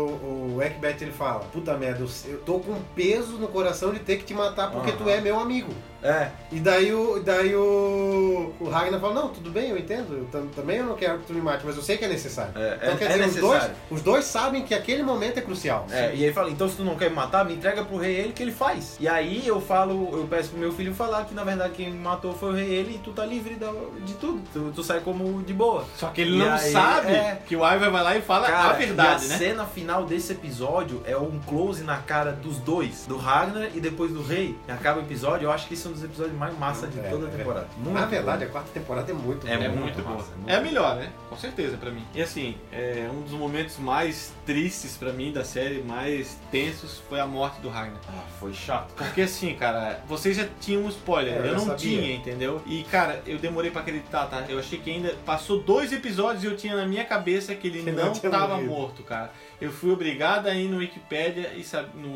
o Ekbet ele fala: Puta merda, eu, eu tô com peso no coração de ter que te matar porque Aham. tu é meu amigo. É, E daí o, daí o, o Ragnar fala, não, tudo bem, eu entendo, eu tam- também eu não quero que tu me mate, mas eu sei que é necessário. É, então é- quer é dizer, os dois, necessário. os dois sabem que aquele momento é crucial. é, e ele fala, então se tu não quer me matar, me entrega pro rei ele que ele faz. E aí eu falo, eu peço pro meu filho falar que na verdade quem me matou foi o rei ele e tu tá livre da- de tudo. Tu, tu sai como de boa. Só que ele E não aí, sabe é. que o Ivar vai lá e fala a verdade, e a né? cena final desse episódio é um close na cara dos dois, do Ragnar e depois do rei. E acaba o episódio, eu acho que isso um dos episódios mais massa de É, toda a é temporada. Muito Na verdade, bom. a quarta temporada é muito É boa. É muito muito boa. massa, é muito É a melhor, né? Com certeza pra mim. E assim, é, um dos momentos mais tristes pra mim da série, mais tensos, foi a morte do Ragnar. Ah, foi chato. Porque assim, cara, vocês já tinham um spoiler, É, eu eu não sabia. tinha, entendeu? E cara, eu demorei pra acreditar, tá? Eu achei que ainda passou dois episódios e eu tinha na minha cabeça que ele Que não não tava morrido. morto, cara. Eu fui obrigado a ir no Wikipedia e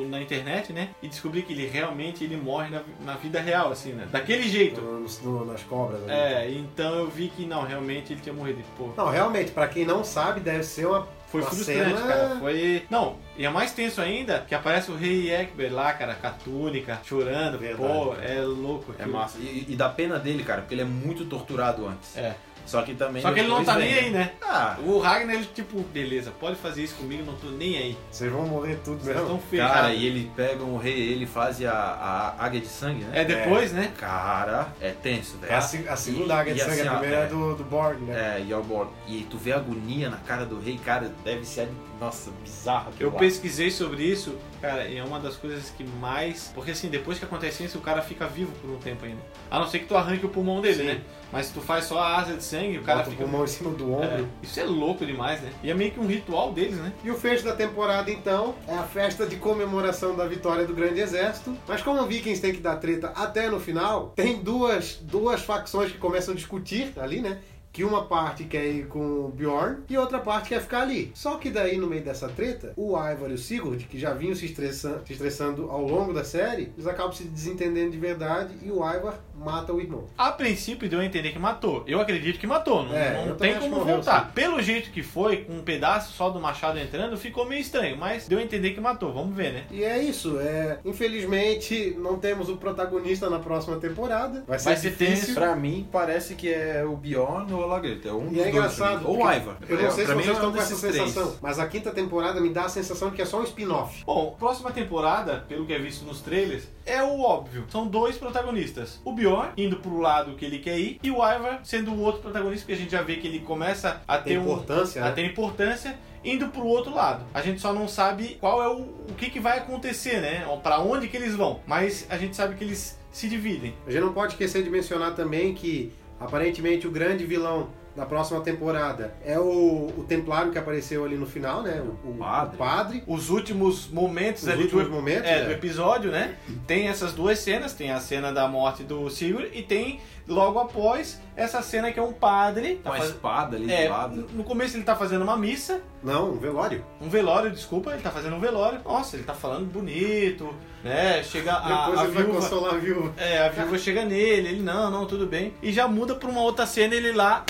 na internet, né? E descobri que ele realmente ele morre na, na vida real, assim, né? Daquele jeito. No- no- nas cobras. ali. É, então eu vi que não, realmente ele tinha morrido. Pô, Não, realmente, pra quem não sabe, deve ser uma. foi uma frustrante, cena- cara. Foi. Não, e é mais tenso ainda que aparece o rei Ekber lá, cara, com a túnica, chorando. Verdade. Pô, é louco. É aquilo. massa. E, e dá pena dele, cara, porque ele é muito torturado antes. É. Só que também. Só que ele não tá nem vem, aí, né? Ah, O Ragnar, ele tipo, beleza, pode fazer isso comigo, não tô nem aí. Vocês vão morrer tudo Vocês mesmo. estão fechados. cara, e ele pega o rei, ele faz a, a águia de sangue, né? É depois, né? Cara, é tenso, velho. É a, a segunda E- águia de sangue, assim, a primeira é é. do, do Borg, né? É, e, ao bordo. e tu vê a agonia na cara do rei, cara, deve ser, nossa, bizarro. Eu lá. pesquisei sobre isso, cara, é uma das coisas que mais. Porque assim, depois que acontece isso, o cara fica vivo por um tempo ainda. A não ser que tu arranque o pulmão dele, Sim. né? Mas se tu faz só a asa de sangue, o cara Bota o fica. pulmão em cima do É, ombro. isso é louco demais, né? E é meio que um ritual deles, né? E o fecho da temporada, então, é a festa de comemoração da vitória do Grande Exército. Mas como o Vikings tem que dar treta até no final, tem duas, duas facções que começam a discutir ali, né? Que uma parte quer ir com o Bjorn e outra parte quer ficar ali. Só que daí, no meio dessa treta, o Ivar e o Sigurd, que já vinham se estressando, se estressando ao longo da série, eles acabam se desentendendo de verdade e o Ivar mata o irmão. A princípio deu a entender que matou. Eu acredito que matou. Não, É, não tem como voltar. sim. Pelo jeito que foi, com um pedaço só do machado entrando, ficou meio estranho. Mas deu a entender que matou. Vamos ver, né? E é isso, é. Infelizmente, não temos o protagonista na próxima temporada. Vai ser, Vai ser difícil. Pra mim, parece que é o Bjorn ou o Lagreta. É um E dos é dois engraçado. Ou o Ivar. Eu não sei se pra mim vocês é estão com essa desses três. sensação, mas a quinta temporada me dá a sensação de que é só um spin-off. Bom, próxima temporada, pelo que é visto nos trailers, é o óbvio. São dois protagonistas. O Bjorn indo pro lado que ele quer ir e o Ivar sendo o outro protagonista, porque a gente já vê que ele começa a Tem ter um importância, a né? ter importância indo pro outro lado. A gente só não sabe qual é o, o que, que vai acontecer, né? Pra onde que eles vão. Mas a gente sabe que eles se dividem. A gente não pode esquecer de mencionar também que, aparentemente, o grande vilão da próxima temporada é o, o Templário que apareceu ali no final, né? O, o Padre. o padre. Os últimos momentos Os ali últimos do, momentos, é, é. do episódio, né? Tem essas duas cenas, tem a cena da morte do Sigurd e tem logo após essa cena que é um padre. Com tá a faz- espada ali É, do lado. no começo ele tá fazendo uma missa, Não, um velório. um velório, desculpa, ele tá fazendo um velório. Nossa, ele tá falando bonito, né? Chega a, Depois a ele vai viúva. consolar a viúva. É, a viúva chega nele, ele, não, não, tudo bem. E já muda pra uma outra cena, ele lá.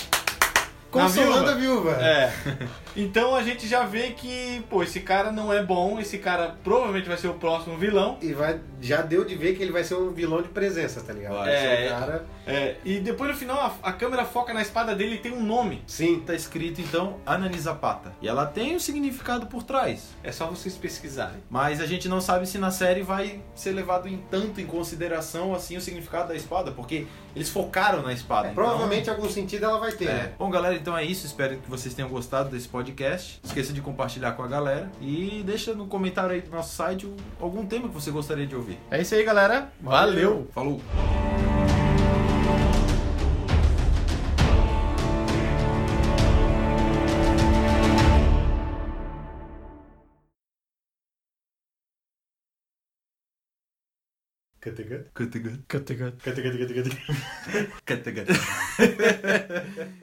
Consolando a viúva. É. Então a gente já vê que, pô, esse cara não é bom, esse cara provavelmente vai ser o próximo vilão. E vai, já deu de ver que ele vai ser um vilão de presença, tá ligado? Vai. É. um cara. É, e depois no final a, a câmera foca na espada dele e tem um nome. Sim. Tá escrito então Ananizapata. E ela tem um significado por trás. É só vocês pesquisarem. Mas a gente não sabe se na série vai ser levado em tanto em consideração assim o significado da espada, porque eles focaram na espada. então- Provavelmente algum sentido ela vai ter. É. né? Bom, galera, então é isso. Espero que vocês tenham gostado desse podcast. Não esqueça de compartilhar com a galera e deixa no comentário aí do nosso site algum tema que você gostaria de ouvir. É isso aí, galera. Valeu. Falou! Categat. Categat. Categat, categat, categat. Categat.